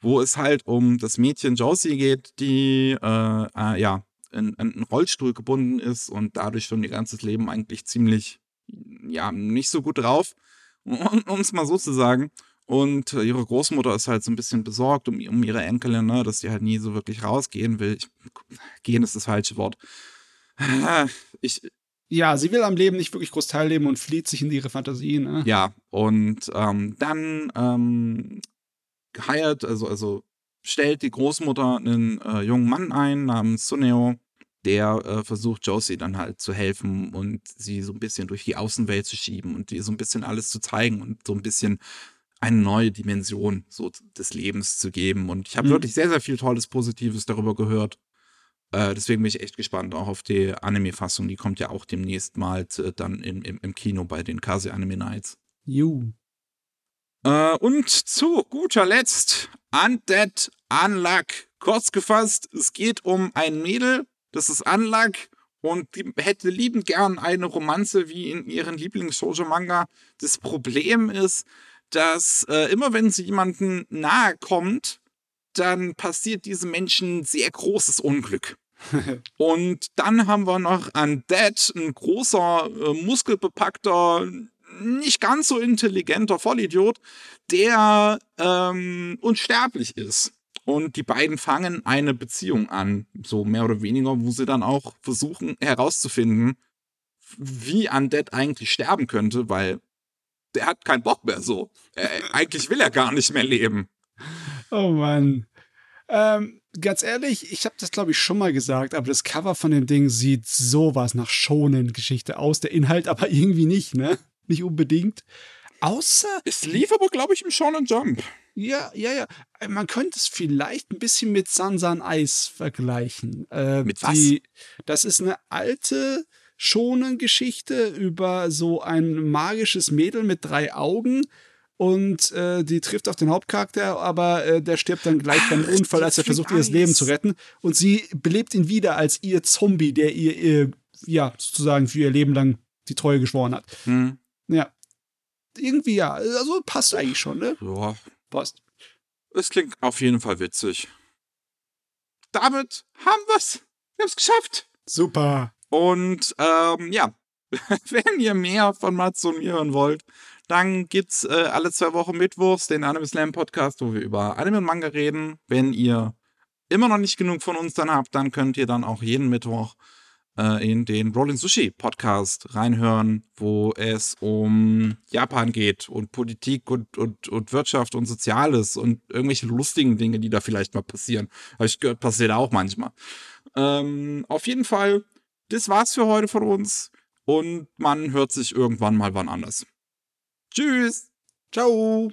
Wo es halt um das Mädchen Josie geht, die äh, äh, ja in, in einen Rollstuhl gebunden ist und dadurch schon ihr ganzes Leben eigentlich ziemlich, ja, nicht so gut drauf, um es mal so zu sagen. Und äh, ihre Großmutter ist halt so ein bisschen besorgt um, um ihre Enkelin, ne, dass sie halt nie so wirklich rausgehen will. Ich, gehen ist das falsche Wort. Ich, ja, sie will am Leben nicht wirklich groß teilnehmen und flieht sich in ihre Fantasien. Ne? Ja, und ähm, dann ähm, heiert, also, also stellt die Großmutter einen äh, jungen Mann ein namens Suneo, der äh, versucht, Josie dann halt zu helfen und sie so ein bisschen durch die Außenwelt zu schieben und ihr so ein bisschen alles zu zeigen und so ein bisschen eine neue Dimension so des Lebens zu geben. Und ich habe mhm. wirklich sehr, sehr viel Tolles, Positives darüber gehört. Äh, deswegen bin ich echt gespannt auch auf die Anime-Fassung. Die kommt ja auch demnächst mal äh, dann im, im, im Kino bei den Kase Anime Nights. Juhu. Äh, und zu guter Letzt Undead Unluck. Kurz gefasst, es geht um ein Mädel, das ist Unluck und die hätte liebend gern eine Romanze wie in ihren Lieblings-Shoujo-Manga. Das Problem ist, dass äh, immer wenn sie jemanden nahe kommt, dann passiert diesem Menschen sehr großes Unglück. und dann haben wir noch Undead, ein großer, äh, muskelbepackter, nicht ganz so intelligenter Vollidiot, der ähm, unsterblich ist. Und die beiden fangen eine Beziehung an, so mehr oder weniger, wo sie dann auch versuchen herauszufinden, wie Undead eigentlich sterben könnte, weil der hat keinen Bock mehr so. Äh, eigentlich will er gar nicht mehr leben. Oh Mann. Ähm, ganz ehrlich, ich habe das glaube ich schon mal gesagt, aber das Cover von dem Ding sieht sowas nach schonen Geschichte aus, der Inhalt aber irgendwie nicht, ne? Nicht unbedingt. Außer. Es lief aber, glaube ich, im Shonen Jump. Ja, ja, ja. Man könnte es vielleicht ein bisschen mit Sansan Eis vergleichen. Äh, mit was? Die, das ist eine alte schonen Geschichte über so ein magisches Mädel mit drei Augen. Und äh, die trifft auf den Hauptcharakter, aber äh, der stirbt dann gleich beim Unfall, als er versucht, ihr das Leben zu retten. Und sie belebt ihn wieder als ihr Zombie, der ihr, ihr ja, sozusagen für ihr Leben lang die Treue geschworen hat. Hm. Ja. Irgendwie ja. Also passt eigentlich schon, ne? Ja. Passt. Es klingt auf jeden Fall witzig. Damit haben wir's. Wir haben's geschafft. Super. Und ähm, ja, wenn ihr mehr von Mats und mir hören wollt, dann gibt's äh, alle zwei Wochen Mittwochs den Anime Slam Podcast, wo wir über Anime und Manga reden. Wenn ihr immer noch nicht genug von uns dann habt, dann könnt ihr dann auch jeden Mittwoch äh, in den Rolling Sushi Podcast reinhören, wo es um Japan geht und Politik und, und, und Wirtschaft und Soziales und irgendwelche lustigen Dinge, die da vielleicht mal passieren. Habe ich gehört, passiert auch manchmal. Ähm, auf jeden Fall das war's für heute von uns und man hört sich irgendwann mal wann anders. Tschüss. Ciao.